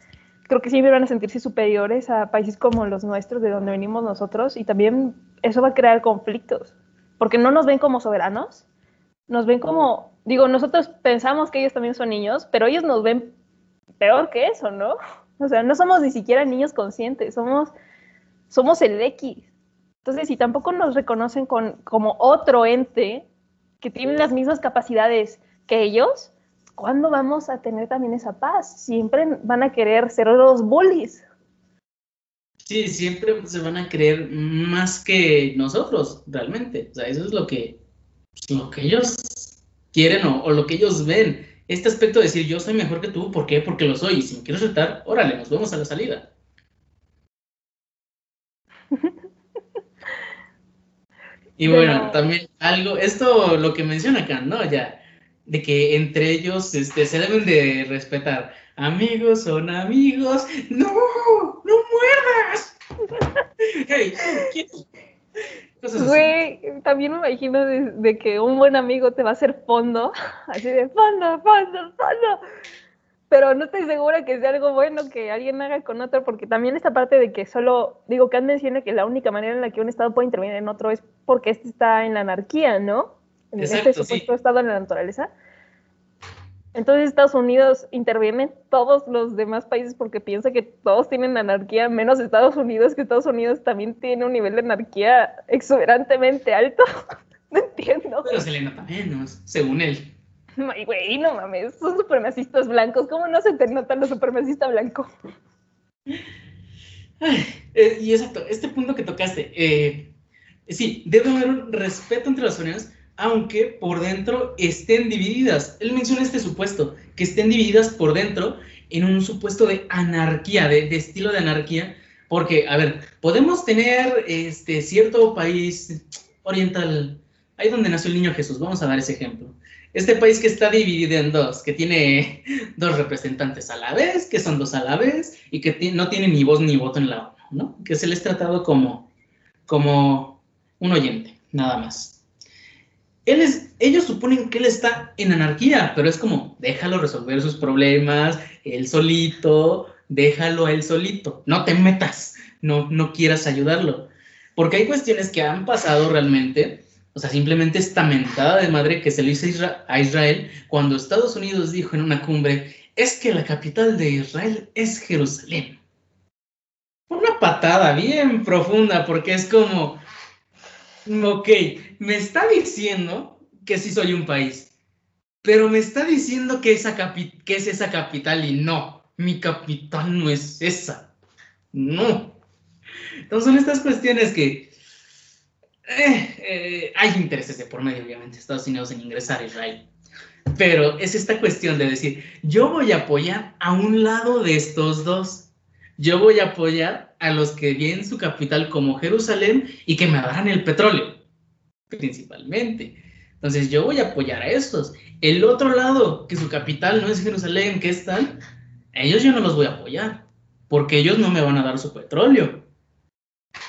Speaker 2: creo que siempre van a sentirse superiores a países como los nuestros, de donde venimos nosotros, y también eso va a crear conflictos, porque no nos ven como soberanos, nos ven como, digo, nosotros pensamos que ellos también son niños, pero ellos nos ven peor que eso, ¿no? O sea, no somos ni siquiera niños conscientes, somos, somos el X. Entonces, si tampoco nos reconocen con, como otro ente que tiene las mismas capacidades que ellos, ¿cuándo vamos a tener también esa paz? Siempre van a querer ser los bullies.
Speaker 1: Sí, siempre se van a creer más que nosotros, realmente. O sea, eso es lo que, lo que ellos quieren o, lo que ellos ven. Este aspecto de decir yo soy mejor que tú, ¿por qué? Porque lo soy. Y si me quieres retar, órale, nos vemos a la salida. Y bueno, también algo, esto lo que menciona acá, ¿no? Ya, de que entre ellos este, se deben de respetar. Amigos son amigos. ¡No! ¡No muerdas! hey,
Speaker 2: Güey, también me imagino de, que un buen amigo te va a hacer fondo, así de fondo, fondo, fondo. pero no estoy segura que sea algo bueno que alguien haga con otro, porque también esta parte de que solo, digo, Kant menciona que la única manera en la que un Estado puede intervenir en otro es porque este está en la anarquía, ¿no? En este supuesto estado en la naturaleza. Entonces Estados Unidos interviene en todos los demás países porque piensa que todos tienen anarquía, menos Estados Unidos, que Estados Unidos también tiene un nivel de anarquía exuberantemente alto. no entiendo.
Speaker 1: Pero se le nota menos, según él.
Speaker 2: Ay, güey, no mames, son supremacistas blancos. ¿Cómo no se te nota lo supremacista blanco?
Speaker 1: Eh, y exacto, este punto que tocaste, eh, sí, debe haber un respeto entre las uniones, aunque por dentro estén divididas. Él menciona este supuesto, que estén divididas por dentro en un supuesto de anarquía, de, estilo de anarquía, porque, a ver, podemos tener este cierto país oriental, ahí donde nació el niño Jesús, vamos a dar ese ejemplo este país que está dividido en dos, que tiene dos representantes a la vez, que son dos a la vez, y que no tiene ni voz ni voto en la ONU, ¿no? Que se les tratado como, como un oyente, nada más. Él ellos suponen que él está en anarquía, pero es como, déjalo resolver sus problemas, él solito, déjalo a él solito, no te metas, no, no quieras ayudarlo. Porque hay cuestiones que han pasado realmente o sea, simplemente esta mentada de madre que se le hizo a Israel cuando Estados Unidos dijo en una cumbre, es que la capital de Israel es Jerusalén. Una patada bien profunda porque es como, ok, me está diciendo que sí soy un país, pero me está diciendo que, esa que es esa capital y no, mi capital no es esa. No. Entonces son estas cuestiones que eh, eh, hay intereses de por medio, obviamente, Estados Unidos en ingresar a Israel. Pero es esta cuestión de decir, yo voy a apoyar a un lado de estos dos. Yo voy a apoyar a los que vienen su capital como Jerusalén y que me darán el petróleo, principalmente. Entonces yo voy a apoyar a estos. El otro lado, que su capital no es Jerusalén, que es tal, ellos yo no los voy a apoyar, porque ellos no me van a dar su petróleo.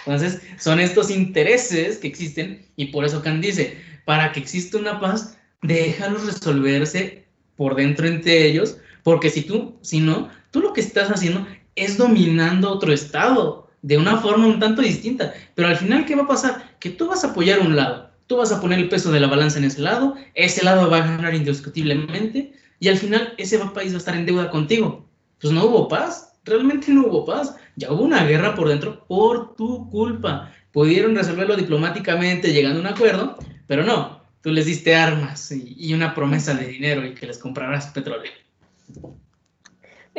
Speaker 1: Entonces, son estos intereses que existen y por eso Kant dice, para que exista una paz, déjalos resolverse por dentro entre ellos, porque si tú, si no, tú lo que estás haciendo es dominando otro estado de una forma un tanto distinta. Pero al final, ¿qué va a pasar? Que tú vas a apoyar un lado, tú vas a poner el peso de la balanza en ese lado, ese lado va a ganar indiscutiblemente y al final ese país va a estar en deuda contigo. Pues no hubo paz, realmente no hubo paz ya hubo una guerra por dentro por tu culpa. Pudieron resolverlo diplomáticamente llegando a un acuerdo, pero no, tú les diste armas y, una promesa de dinero y que les comprarás petróleo.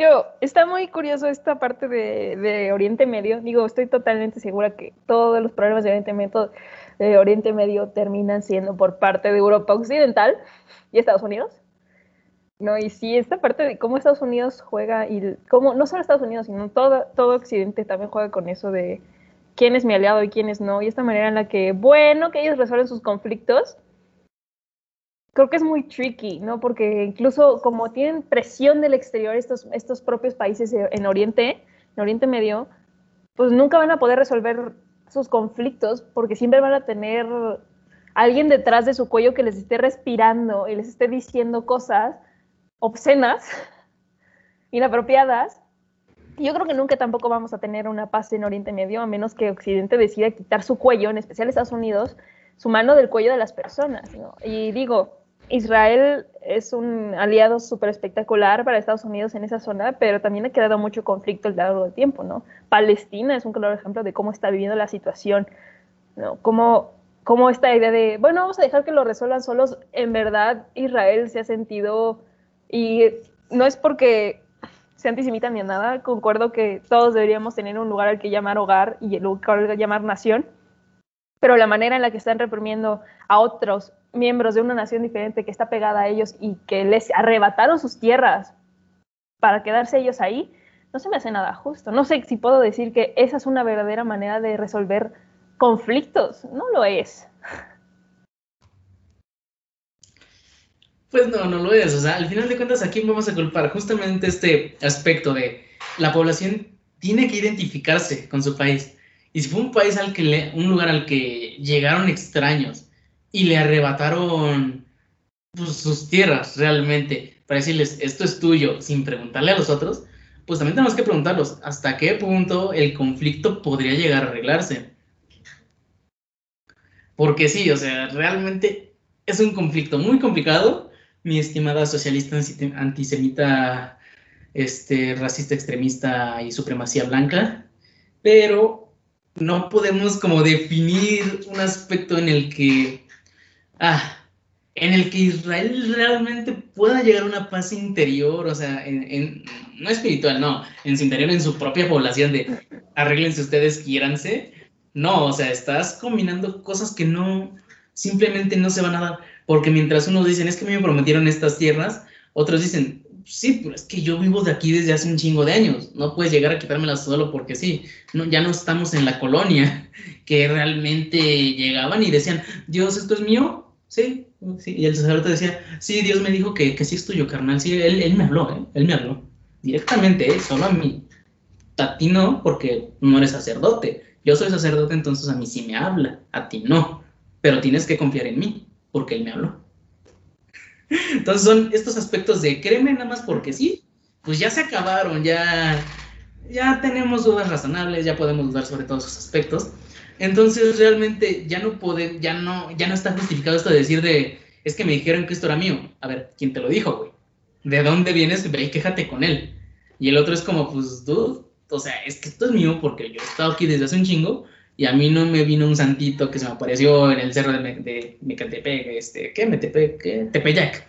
Speaker 2: Digo, está muy curioso esta parte de, Oriente Medio. Digo, estoy totalmente segura que todos los problemas de Oriente Medio, de Oriente Medio terminan siendo por parte de Europa Occidental y Estados Unidos. No, y sí, esta parte de cómo Estados Unidos juega y cómo, no solo Estados Unidos, sino todo, todo Occidente también juega con eso de quién es mi aliado y quién es no, y esta manera en la que, bueno, que ellos resuelven sus conflictos, creo que es muy tricky, ¿no? Porque incluso como tienen presión del exterior estos, estos propios países en Oriente, en Oriente Medio, pues nunca van a poder resolver sus conflictos porque siempre van a tener alguien detrás de su cuello que les esté respirando y les esté diciendo cosas obscenas, inapropiadas. Yo creo que nunca tampoco vamos a tener una paz en Oriente Medio, a menos que Occidente decida quitar su cuello, en especial Estados Unidos, su mano del cuello de las personas. Y digo, Israel es un aliado súper espectacular para Estados Unidos en esa zona, pero también ha quedado mucho conflicto a lo largo del tiempo, ¿no? Palestina es un claro ejemplo de cómo está viviendo la situación, ¿no? Cómo, cómo esta idea de, bueno, vamos a dejar que lo resuelvan solos, en verdad Israel se ha sentido y no es porque se antisemita ni nada, concuerdo que todos deberíamos tener un lugar al que llamar hogar y el lugar al que llamar nación, pero la manera en la que están reprimiendo a otros miembros de una nación diferente que está pegada a ellos y que les arrebataron sus tierras para quedarse ellos ahí, no se me hace nada justo. No sé si puedo decir que esa es una verdadera manera de resolver conflictos, no lo es.
Speaker 1: Pues no, no lo es. O sea, al final de cuentas, ¿a quién vamos a culpar? Justamente este aspecto de la población tiene que identificarse con su país. Y si fue un país al que un lugar al que llegaron extraños y le arrebataron pues, sus tierras realmente, para decirles, esto es tuyo, sin preguntarle a los otros, pues también tenemos que preguntarlos hasta qué punto el conflicto podría llegar a arreglarse. Porque sí, o sea, realmente es un conflicto muy complicado. Mi estimada socialista antisemita, este, racista extremista y supremacía blanca, pero no podemos como definir un aspecto en el que, ah, en el que Israel realmente pueda llegar a una paz interior, o sea, en, no espiritual, no, en su interior, en su propia población de arréglense ustedes, quiéranse. No, o sea, estás combinando cosas que no, simplemente no se van a dar, porque mientras unos dicen, es que me prometieron estas tierras, otros dicen, sí, pero es que yo vivo de aquí desde hace un chingo de años, no puedes llegar a quitármelas solo porque sí, no, ya no estamos en la colonia, que realmente llegaban y decían, Dios, esto es mío, sí, sí, y el sacerdote decía, sí, Dios me dijo que, que sí es tuyo, carnal, sí, él, él me habló, ¿eh? él me habló, directamente, ¿eh? solo a mí, a ti no, porque no eres sacerdote, yo soy sacerdote, entonces a mí sí me habla, a ti no, pero tienes que confiar en mí, porque él me habló. Entonces son estos aspectos de créeme nada más porque sí, pues ya se acabaron, ya, ya tenemos dudas razonables, ya podemos dudar sobre todos esos aspectos. Entonces realmente ya no puede, ya no, ya no está justificado esto de decir de, es que me dijeron que esto era mío. A ver, ¿quién te lo dijo, güey? ¿De dónde vienes? Ve y quéjate con él. Y el otro es como, pues, dude, o sea, es que esto es mío porque yo he estado aquí desde hace un chingo y a mí no me vino un santito que se me apareció en el cerro de, de Mecatepec, este, ¿qué? Metepec, ¿qué? Tepeyac.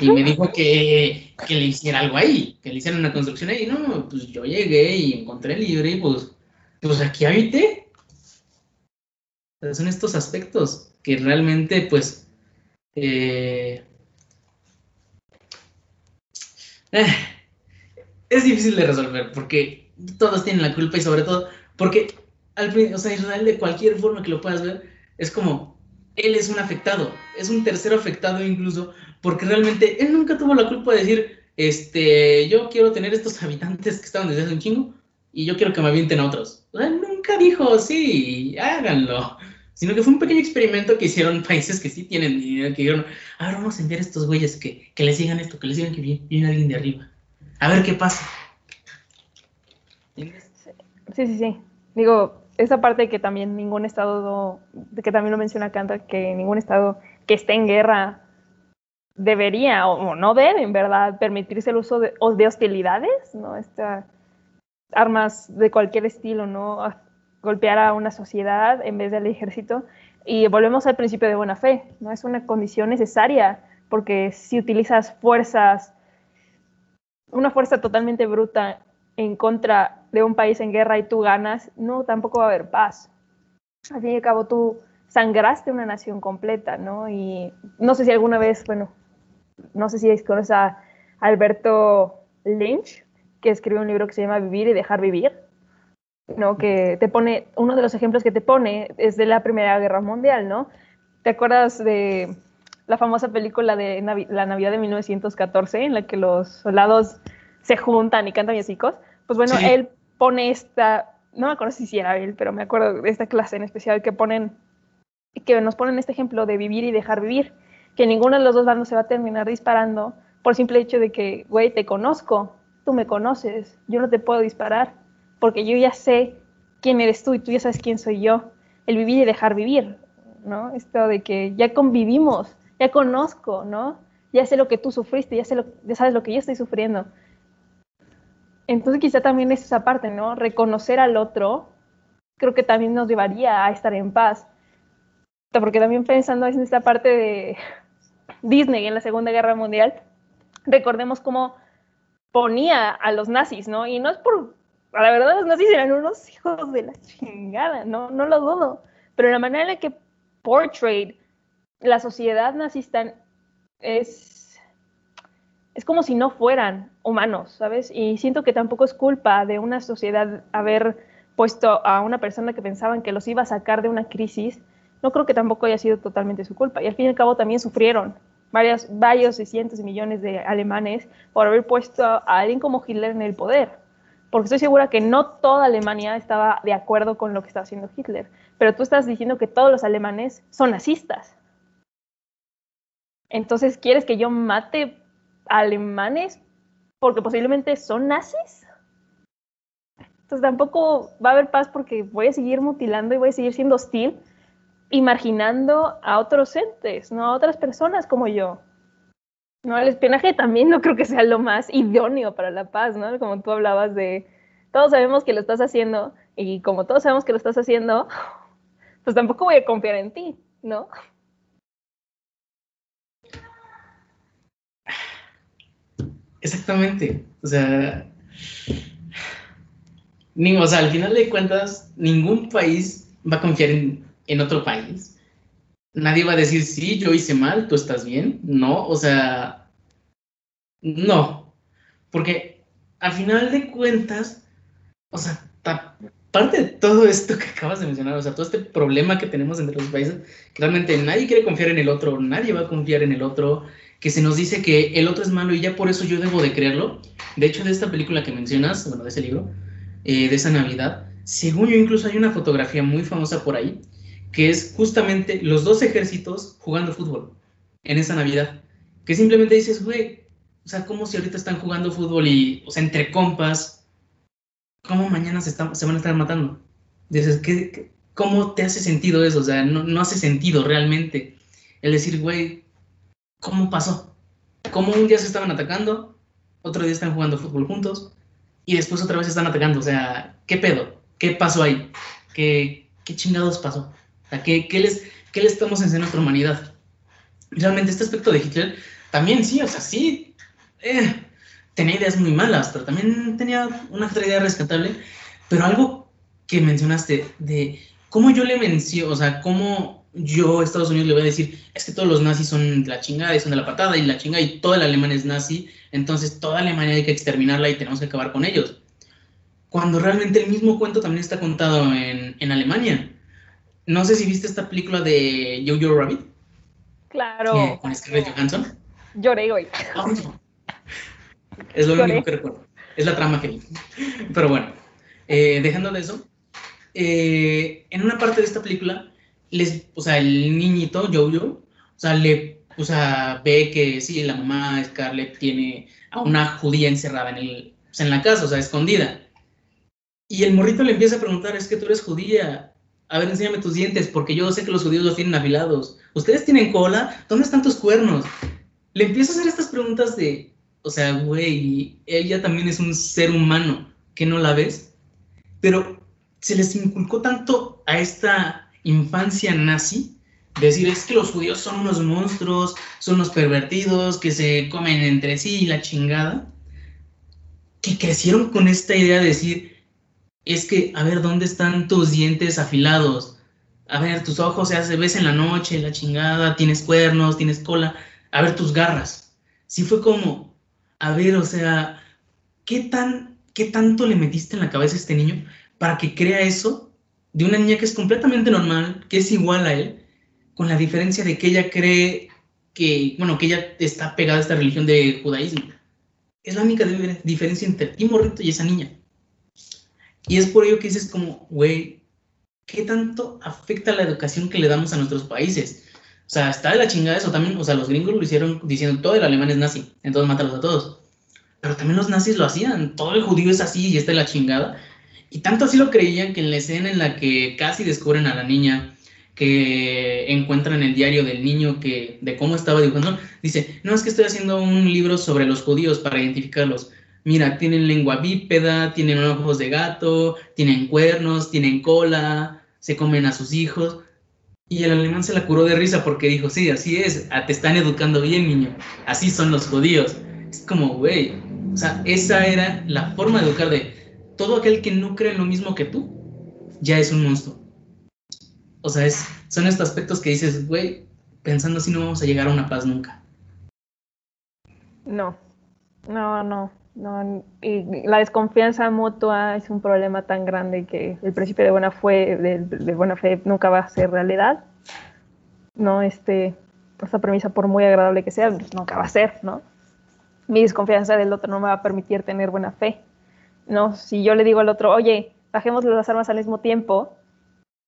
Speaker 1: Y me dijo que, que, le hiciera algo ahí, que le hiciera una construcción ahí. No, pues yo llegué y encontré el libro y pues, pues aquí habité. Son estos aspectos que realmente, pues, eh, eh, es difícil de resolver porque todos tienen la culpa y sobre todo porque al o Israel de cualquier forma que lo puedas ver, es como, él es un afectado, es un tercero afectado incluso, porque realmente él nunca tuvo la culpa de decir, este, yo quiero tener estos habitantes que estaban desde hace un chingo y yo quiero que me avienten a otros. O nunca dijo, sí, háganlo. Sino que fue un pequeño experimento que hicieron países que sí tienen dinero, que dijeron, a ver, vamos a enviar a estos güeyes que, que les sigan esto, que les digan que viene, alguien de arriba. A ver qué pasa.
Speaker 2: Sí, sí, sí. Digo, esa parte que también ningún estado, que también lo menciona Kant, que ningún estado que esté en guerra debería o no debe, en verdad, permitirse el uso de, de hostilidades, ¿no? Estas armas de cualquier estilo, ¿no? Golpear a una sociedad en vez del ejército. Y volvemos al principio de buena fe, ¿no? Es una condición necesaria, porque si utilizas fuerzas, una fuerza totalmente bruta en contra de un país en guerra y tú ganas, no, tampoco va a haber paz. Al fin y al cabo, tú sangraste una nación completa, ¿no? Y no sé si alguna vez, bueno, no sé si conoces a Alberto Lynch, que escribe un libro que se llama Vivir y dejar vivir, ¿no? Que te pone, uno de los ejemplos que te pone es de la Primera Guerra Mundial, ¿no? ¿Te acuerdas de la famosa película de La Navidad de 1914, en la que los soldados se juntan y cantan villancicos? Pues bueno, él pone esta, no me acuerdo si era él, pero me acuerdo de esta clase en especial que ponen, que nos ponen este ejemplo de vivir y dejar vivir, que ninguno de los dos bandos se va a terminar disparando por simple hecho de que, güey, te conozco, tú me conoces, yo no te puedo disparar, porque yo ya sé quién eres tú y tú ya sabes quién soy yo. El vivir y dejar vivir, ¿no? Esto de que ya convivimos, ya conozco, ¿no? Ya sé lo que tú sufriste, ya, sé ya sabes lo que yo estoy sufriendo. Entonces quizá también es esa parte, ¿no? Reconocer al otro, creo que también nos llevaría a estar en paz. Porque también pensando en esta parte de Disney en la Segunda Guerra Mundial, recordemos cómo ponía a los nazis, ¿no? Y no es por, la verdad los nazis eran unos hijos de la chingada, no, no lo dudo, pero la manera en la que portrayed la sociedad nazista es es como si no fueran humanos, ¿sabes? Y siento que tampoco es culpa de una sociedad haber puesto a una persona que pensaban que los iba a sacar de una crisis. No creo que tampoco haya sido totalmente su culpa. Y al fin y al cabo también sufrieron varios, varios cientos de millones de alemanes por haber puesto a alguien como Hitler en el poder. Porque estoy segura que no toda Alemania estaba de acuerdo con lo que estaba haciendo Hitler. Pero tú estás diciendo que todos los alemanes son nazistas. Entonces, ¿quieres que yo mate alemanes porque posiblemente son nazis? Entonces tampoco va a haber paz porque voy a seguir mutilando y voy a seguir siendo hostil y marginando a otros entes, no a otras personas como yo. No, el espionaje también no creo que sea lo más idóneo para la paz, ¿no? Como tú hablabas de, todos sabemos que lo estás haciendo y como todos sabemos que lo estás haciendo, pues tampoco voy a confiar en ti, ¿no?
Speaker 1: Exactamente. O sea, ni, o sea, al final de cuentas, ningún país va a confiar en, en otro país. Nadie va a decir, sí, yo hice mal, tú estás bien. No, o sea, no. Porque al final de cuentas, o sea, parte de todo esto que acabas de mencionar, o sea, todo este problema que tenemos entre los países, que realmente nadie quiere confiar en el otro, nadie va a confiar en el otro, que se nos dice que el otro es malo y ya por eso yo debo de creerlo. De hecho, de esta película que mencionas, bueno, de ese libro, eh, de esa Navidad, según yo incluso hay una fotografía muy famosa por ahí, que es justamente los dos ejércitos jugando fútbol en esa Navidad, que simplemente dices, güey, o sea, como si ahorita están jugando fútbol y, o sea, entre compas, ¿cómo mañana se, se van a estar matando? Dices, ¿qué, cómo te hace sentido eso? O sea, no, no hace sentido realmente el decir, güey, ¿Cómo pasó? ¿Cómo un día se estaban atacando, otro día están jugando fútbol juntos y después otra vez se están atacando? O sea, ¿qué pedo? ¿Qué pasó ahí? ¿Qué, qué chingados pasó? O ¿qué, qué, les, ¿qué le estamos enseñando a nuestra humanidad? Realmente este aspecto de Hitler también sí, o sea, sí, eh, tenía ideas muy malas, pero también tenía una otra idea rescatable. Pero algo que mencionaste de cómo yo le menciono, o sea, cómo yo a Estados Unidos le voy a decir, es que todos los nazis son la chingada y son de la patada y la chingada y toda la Alemania es nazi, entonces toda Alemania hay que exterminarla y tenemos que acabar con ellos. Cuando realmente el mismo cuento también está contado en, en Alemania. No sé si viste esta película de Jojo Rabbit.
Speaker 2: Claro.
Speaker 1: con Scarlett Johansson.
Speaker 2: Lloré hoy.
Speaker 1: Ah, es lo único que recuerdo. Es la trama que vi. Pero bueno, eh, dejando de eso, eh, en una parte de esta película les, o sea, el niñito, Jojo, o sea, le, o sea, ve que sí, la mamá Scarlett tiene a una judía encerrada en, el, en la casa, o sea, escondida. Y el morrito le empieza a preguntar, es que tú eres judía, a ver, enséñame tus dientes, porque yo sé que los judíos los tienen afilados. ¿Ustedes tienen cola? ¿Dónde están tus cuernos? Le empieza a hacer estas preguntas de, o sea, güey, ella también es un ser humano, ¿que no la ves? Pero se les inculcó tanto a esta infancia nazi, decir es que los judíos son unos monstruos, son unos pervertidos, que se comen entre sí y la chingada, que crecieron con esta idea de decir, es que, a ver, ¿dónde están tus dientes afilados? A ver, tus ojos se ves en la noche, la chingada, tienes cuernos, tienes cola, a ver tus garras. Sí fue como, a ver, o sea, ¿qué, tan, ¿qué tanto le metiste en la cabeza a este niño para que crea eso de una niña que es completamente normal, que es igual a él, con la diferencia de que ella cree que, bueno, que ella está pegada a esta religión de judaísmo. Es la única diferencia entre ti, morrito, y esa niña. Y es por ello que dices como, güey, ¿qué tanto afecta la educación que le damos a nuestros países? O sea, está de la chingada eso también, o sea, los gringos lo hicieron diciendo todo el alemán es nazi, entonces mátalos a todos. Pero también los nazis lo hacían, todo el judío es así y está de la chingada. Y tanto así lo creían que en la escena en la que casi descubren a la niña, que encuentran el diario del niño que de cómo estaba dibujando, dice, no es que estoy haciendo un libro sobre los judíos para identificarlos. Mira, tienen lengua bípeda, tienen ojos de gato, tienen cuernos, tienen cola, se comen a sus hijos. Y el alemán se la curó de risa porque dijo, sí, así es, te están educando bien, niño. Así son los judíos. Es como, güey, o sea, esa era la forma de educar de, todo aquel que no cree lo mismo que tú, ya es un monstruo. O sea, es, son estos aspectos que dices, güey, pensando así no vamos a llegar a una paz nunca.
Speaker 2: No, no, no, no. La desconfianza mutua es un problema tan grande que el principio de buena fe, de, buena fe nunca va a ser realidad. No, este, esta premisa, por muy agradable que sea, nunca va a ser, ¿no? Mi desconfianza del otro no me va a permitir tener buena fe. ¿no? Si yo le digo al otro, oye, bajemos las armas al mismo tiempo,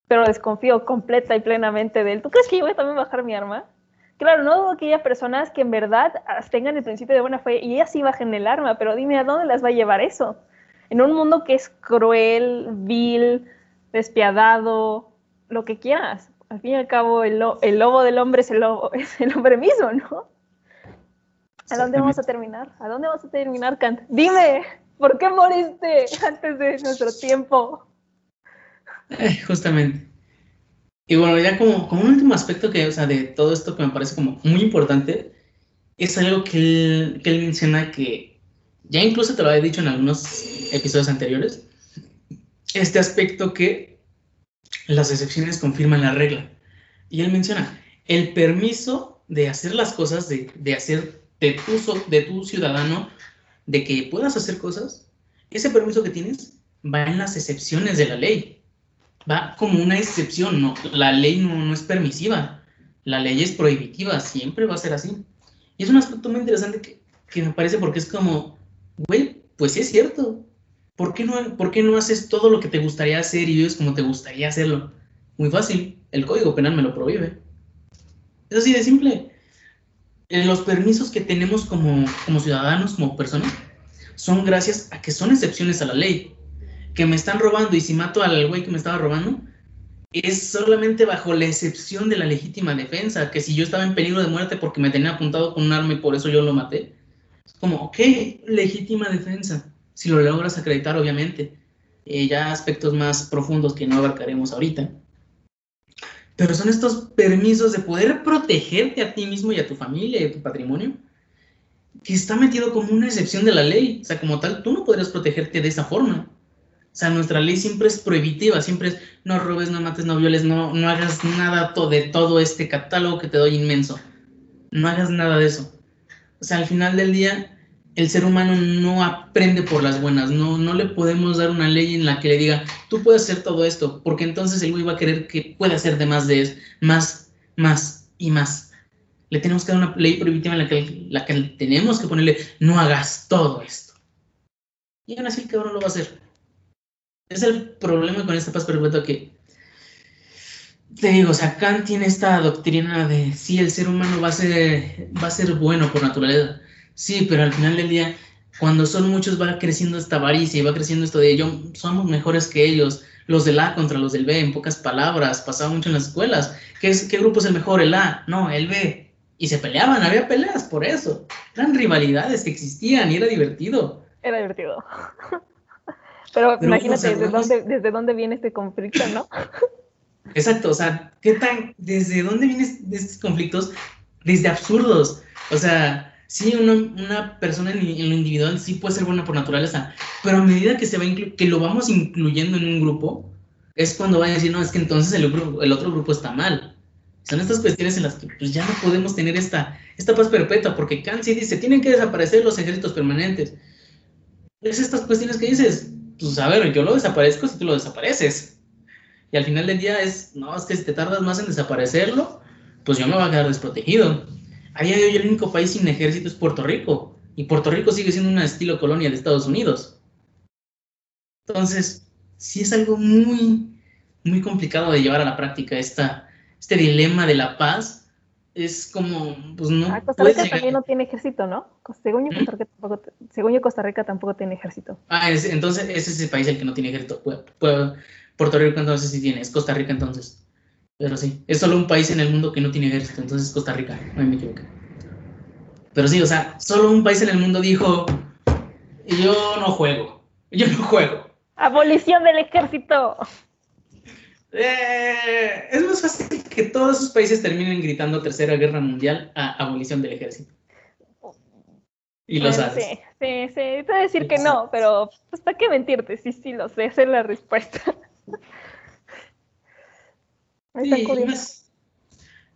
Speaker 2: pero desconfío completa y plenamente de él, ¿tú crees que yo voy a también bajar mi arma? Claro, no dudo aquellas personas que en verdad tengan el principio de buena fe y ellas sí bajen el arma, pero dime, ¿a dónde las va a llevar eso? En un mundo que es cruel, vil, despiadado, lo que quieras. Al fin y al cabo, el, lobo del hombre es el, lobo, es el hombre mismo, ¿no? ¿A dónde vamos a terminar? ¿A dónde vamos a terminar, Kant? Dime, ¿por qué moriste antes de nuestro tiempo?
Speaker 1: Eh, justamente. Y bueno, ya como, como un último aspecto que, de todo esto que me parece como muy importante, es algo que él, que él menciona que ya incluso te lo había dicho en algunos episodios anteriores, este aspecto que las excepciones confirman la regla. Y él menciona el permiso de hacer las cosas, de, de hacer de tu, de tu ciudadano, de que puedas hacer cosas, ese permiso que tienes va en las excepciones de la ley. Va como una excepción, no, la ley no, no es permisiva, la ley es prohibitiva, siempre va a ser así. Y es un aspecto muy interesante que, que me parece porque es como, güey, pues sí es cierto. ¿Por qué, no, ¿Por qué no haces todo lo que te gustaría hacer y vives como te gustaría hacerlo? Muy fácil, el Código Penal me lo prohíbe. Es así de simple. Eh, los permisos que tenemos como, como ciudadanos, como personas, son gracias a que son excepciones a la ley. Que me están robando y si mato al güey que me estaba robando, es solamente bajo la excepción de la legítima defensa, que si yo estaba en peligro de muerte porque me tenía apuntado con un arma y por eso yo lo maté, como, ok, legítima defensa, si lo logras acreditar, obviamente. Eh, ya aspectos más profundos que no abarcaremos ahorita. Pero son estos permisos de poder protegerte a ti mismo y a tu familia y a tu patrimonio, que está metido como una excepción de la ley. O sea, como tal, tú no podrías protegerte de esa forma. O sea, nuestra ley siempre es prohibitiva, siempre es no robes, no mates, no violes, no, no hagas nada de todo este catálogo que te doy inmenso. No hagas nada de eso. O sea, al final del día, el ser humano no aprende por las buenas, no, no le podemos dar una ley en la que le diga, tú puedes hacer todo esto, porque entonces el güey va a querer que pueda hacer de más de eso, más, más y más. Le tenemos que dar una ley prohibitiva en la que, la que tenemos que ponerle, no hagas todo esto. Y aún así el cabrón lo va a hacer. Es el problema con esta paz perpetua que, te digo, o sea, Kant tiene esta doctrina de si el ser humano va a ser, va a ser bueno por naturaleza Sí, pero al final del día, cuando son muchos va creciendo esta avaricia y va creciendo esto de ellos, somos mejores que ellos, los del A contra los del B, en pocas palabras, pasaba mucho en las escuelas. ¿Qué, ¿Qué grupo es el mejor? El A, no, el B. Y se peleaban, había peleas por eso. Eran rivalidades que existían y era divertido.
Speaker 2: Era divertido. Pero, imagínate desde, dónde, desde dónde viene este conflicto, ¿no?
Speaker 1: Exacto, o sea, ¿qué tan, desde dónde vienen estos conflictos? Desde absurdos. O sea, sí, una, persona en, lo individual sí puede ser buena por naturaleza, pero a medida que, se va que lo vamos incluyendo en un grupo, es cuando va a decir, no, es que entonces el, el otro grupo está mal. Son estas cuestiones en las que pues, ya no podemos tener esta, esta paz perpetua, porque Kant sí dice, tienen que desaparecer los ejércitos permanentes. Es estas cuestiones que dices, pues a ver, yo lo desaparezco si tú lo desapareces. Y al final del día es, no, es que si te tardas más en desaparecerlo, pues yo me voy a quedar desprotegido. A día de hoy el único país sin ejército es Puerto Rico. Y Puerto Rico sigue siendo un estilo colonia de Estados Unidos. Entonces, sí es algo muy, muy complicado de llevar a la práctica esta, este dilema de la paz. Es como, pues no.
Speaker 2: Ah, Costa Rica también no tiene ejército, ¿no? Según yo, Costa Rica tampoco, según yo, Costa Rica tampoco tiene ejército.
Speaker 1: Ah, entonces ese es el país el que no tiene ejército. Puerto Rico entonces sí tiene, es Costa Rica entonces. Pero sí, es solo un país en el mundo que no tiene ejército, entonces Costa Rica, no me equivoqué. Pero sí, o sea, solo un país en el mundo dijo, yo no juego, yo no juego.
Speaker 2: Abolición del ejército.
Speaker 1: Eh, es más fácil que todos esos países terminen gritando Tercera Guerra Mundial a abolición del ejército.
Speaker 2: Y lo sabes. Sí, sí, sí. Te voy a decir que no, pero pues para qué mentirte, sí, sí, lo sé, esa es la respuesta.
Speaker 1: Sí,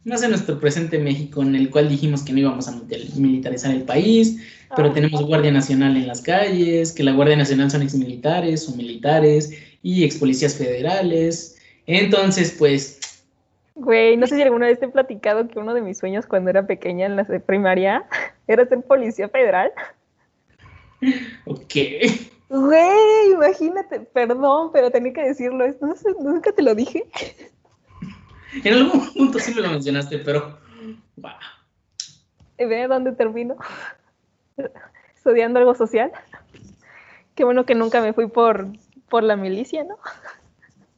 Speaker 1: más, en nuestro presente México, en el cual dijimos que no íbamos a militarizar el país, pero ah. tenemos Guardia Nacional en las calles, que la Guardia Nacional son exmilitares o militares y ex policías federales. Entonces, pues...
Speaker 2: Güey, no sé si alguna vez te he platicado que uno de mis sueños cuando era pequeña en la primaria era ser policía federal.
Speaker 1: Ok.
Speaker 2: Güey, imagínate, perdón, pero tenía que decirlo, no sé, nunca te lo dije.
Speaker 1: En algún punto sí me lo mencionaste, pero Wow.
Speaker 2: ¿Y ve dónde termino? Estudiando algo social. Qué bueno que nunca me fui por, por la milicia, ¿no?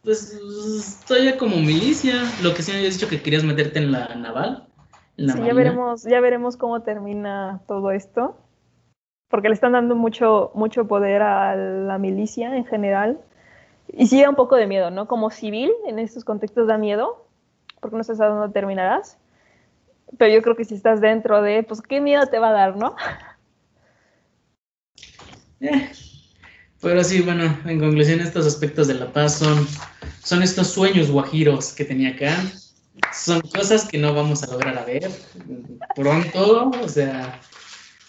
Speaker 1: Pues estoy ya como milicia. Lo que sí me habías dicho que querías meterte en la naval. en la
Speaker 2: Sí, ya veremos, ya veremos cómo termina todo esto. Porque le están dando mucho, mucho poder a la milicia en general. Y sí da un poco de miedo, ¿no? Como civil, en estos contextos da miedo, porque no sabes a dónde terminarás. Pero yo creo que si estás dentro de, pues, ¿qué miedo te va a dar, no?
Speaker 1: Eh, Pero sí, bueno, en conclusión, estos aspectos de la paz son, son estos sueños guajiros que tenía acá. Son cosas que no vamos a lograr a ver pronto. O sea,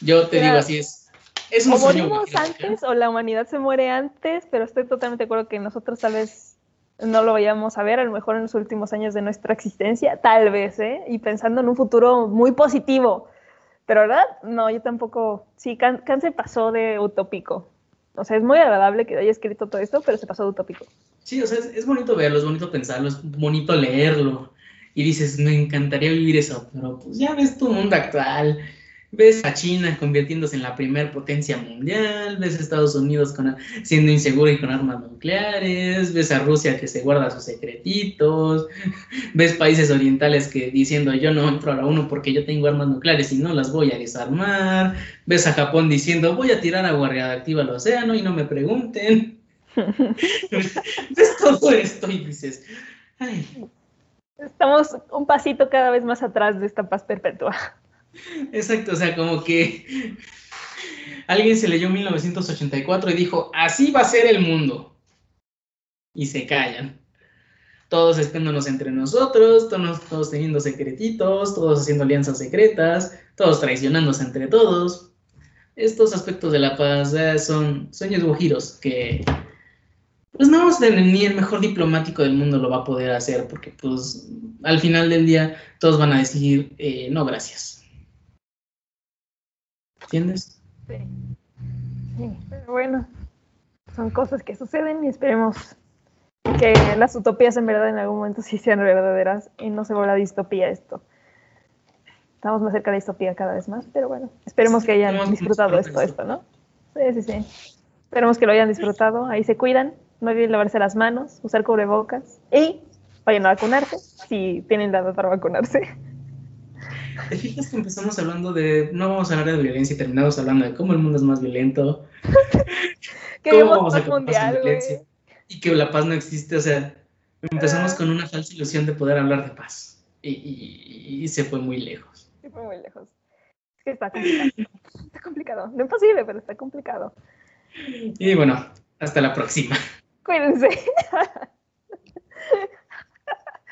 Speaker 1: yo te digo así es. Es un
Speaker 2: O
Speaker 1: sueño
Speaker 2: morimos
Speaker 1: guajiro acá.
Speaker 2: antes o la humanidad se muere antes, pero estoy totalmente de acuerdo que nosotros tal vez no lo vayamos a ver, a lo mejor en los últimos años de nuestra existencia, tal vez, ¿eh? Y pensando en un futuro muy positivo. Pero, ¿verdad? No, yo tampoco. Sí, Kant, Kant se pasó de utópico. O sea, es muy agradable que haya escrito todo esto, pero se pasó de utópico.
Speaker 1: Sí, o sea, es, es bonito verlo, es bonito pensarlo, es bonito leerlo. Y dices, me encantaría vivir eso, pero pues ya ves tu mundo actual. Ves a China convirtiéndose en la primer potencia mundial, ves a Estados Unidos con- siendo inseguro y con armas nucleares, ves a Rusia que se guarda sus secretitos, ves países orientales que diciendo yo no entro a la ONU porque yo tengo armas nucleares y no las voy a desarmar, ves a Japón diciendo voy a tirar agua radiactiva al océano y no me pregunten. ves todo esto y dices, ay,
Speaker 2: Estamos un pasito cada vez más atrás de esta paz perpetua.
Speaker 1: Exacto, o sea, como que alguien se leyó 1984 y dijo, así va a ser el mundo. Y se callan. Todos espiándonos entre nosotros, todos, todos teniendo secretitos, todos haciendo alianzas secretas, todos traicionándose entre todos. Estos aspectos de la paz eh, son sueños guajiros que pues no ni el mejor diplomático del mundo lo va a poder hacer porque pues al final del día todos van a decir eh, no gracias. ¿Entiendes?
Speaker 2: Sí. Sí, pero bueno, son cosas que suceden y esperemos que las utopías en verdad en algún momento sí sean verdaderas y no se vuelva distopía esto. Estamos más cerca de distopía cada vez más, pero bueno, esperemos que hayan disfrutado esto, esto, ¿no? Sí, sí, sí. Esperemos que lo hayan disfrutado. Ahí se cuidan, no olviden lavarse las manos, usar cubrebocas y vayan a vacunarse si tienen edad para vacunarse.
Speaker 1: ¿Te fijas que empezamos hablando de, no vamos a hablar de violencia y terminamos hablando de cómo el mundo es más violento,
Speaker 2: Queremos
Speaker 1: vamos a
Speaker 2: mundial,
Speaker 1: violencia? y que la paz no existe? O sea, empezamos
Speaker 2: Ah.
Speaker 1: con una falsa ilusión de poder hablar de paz y, y- y se fue muy lejos.
Speaker 2: Sí, fue muy lejos. Es que está complicado. Está complicado. No imposible, pero está complicado.
Speaker 1: Y bueno, hasta la próxima.
Speaker 2: Cuídense.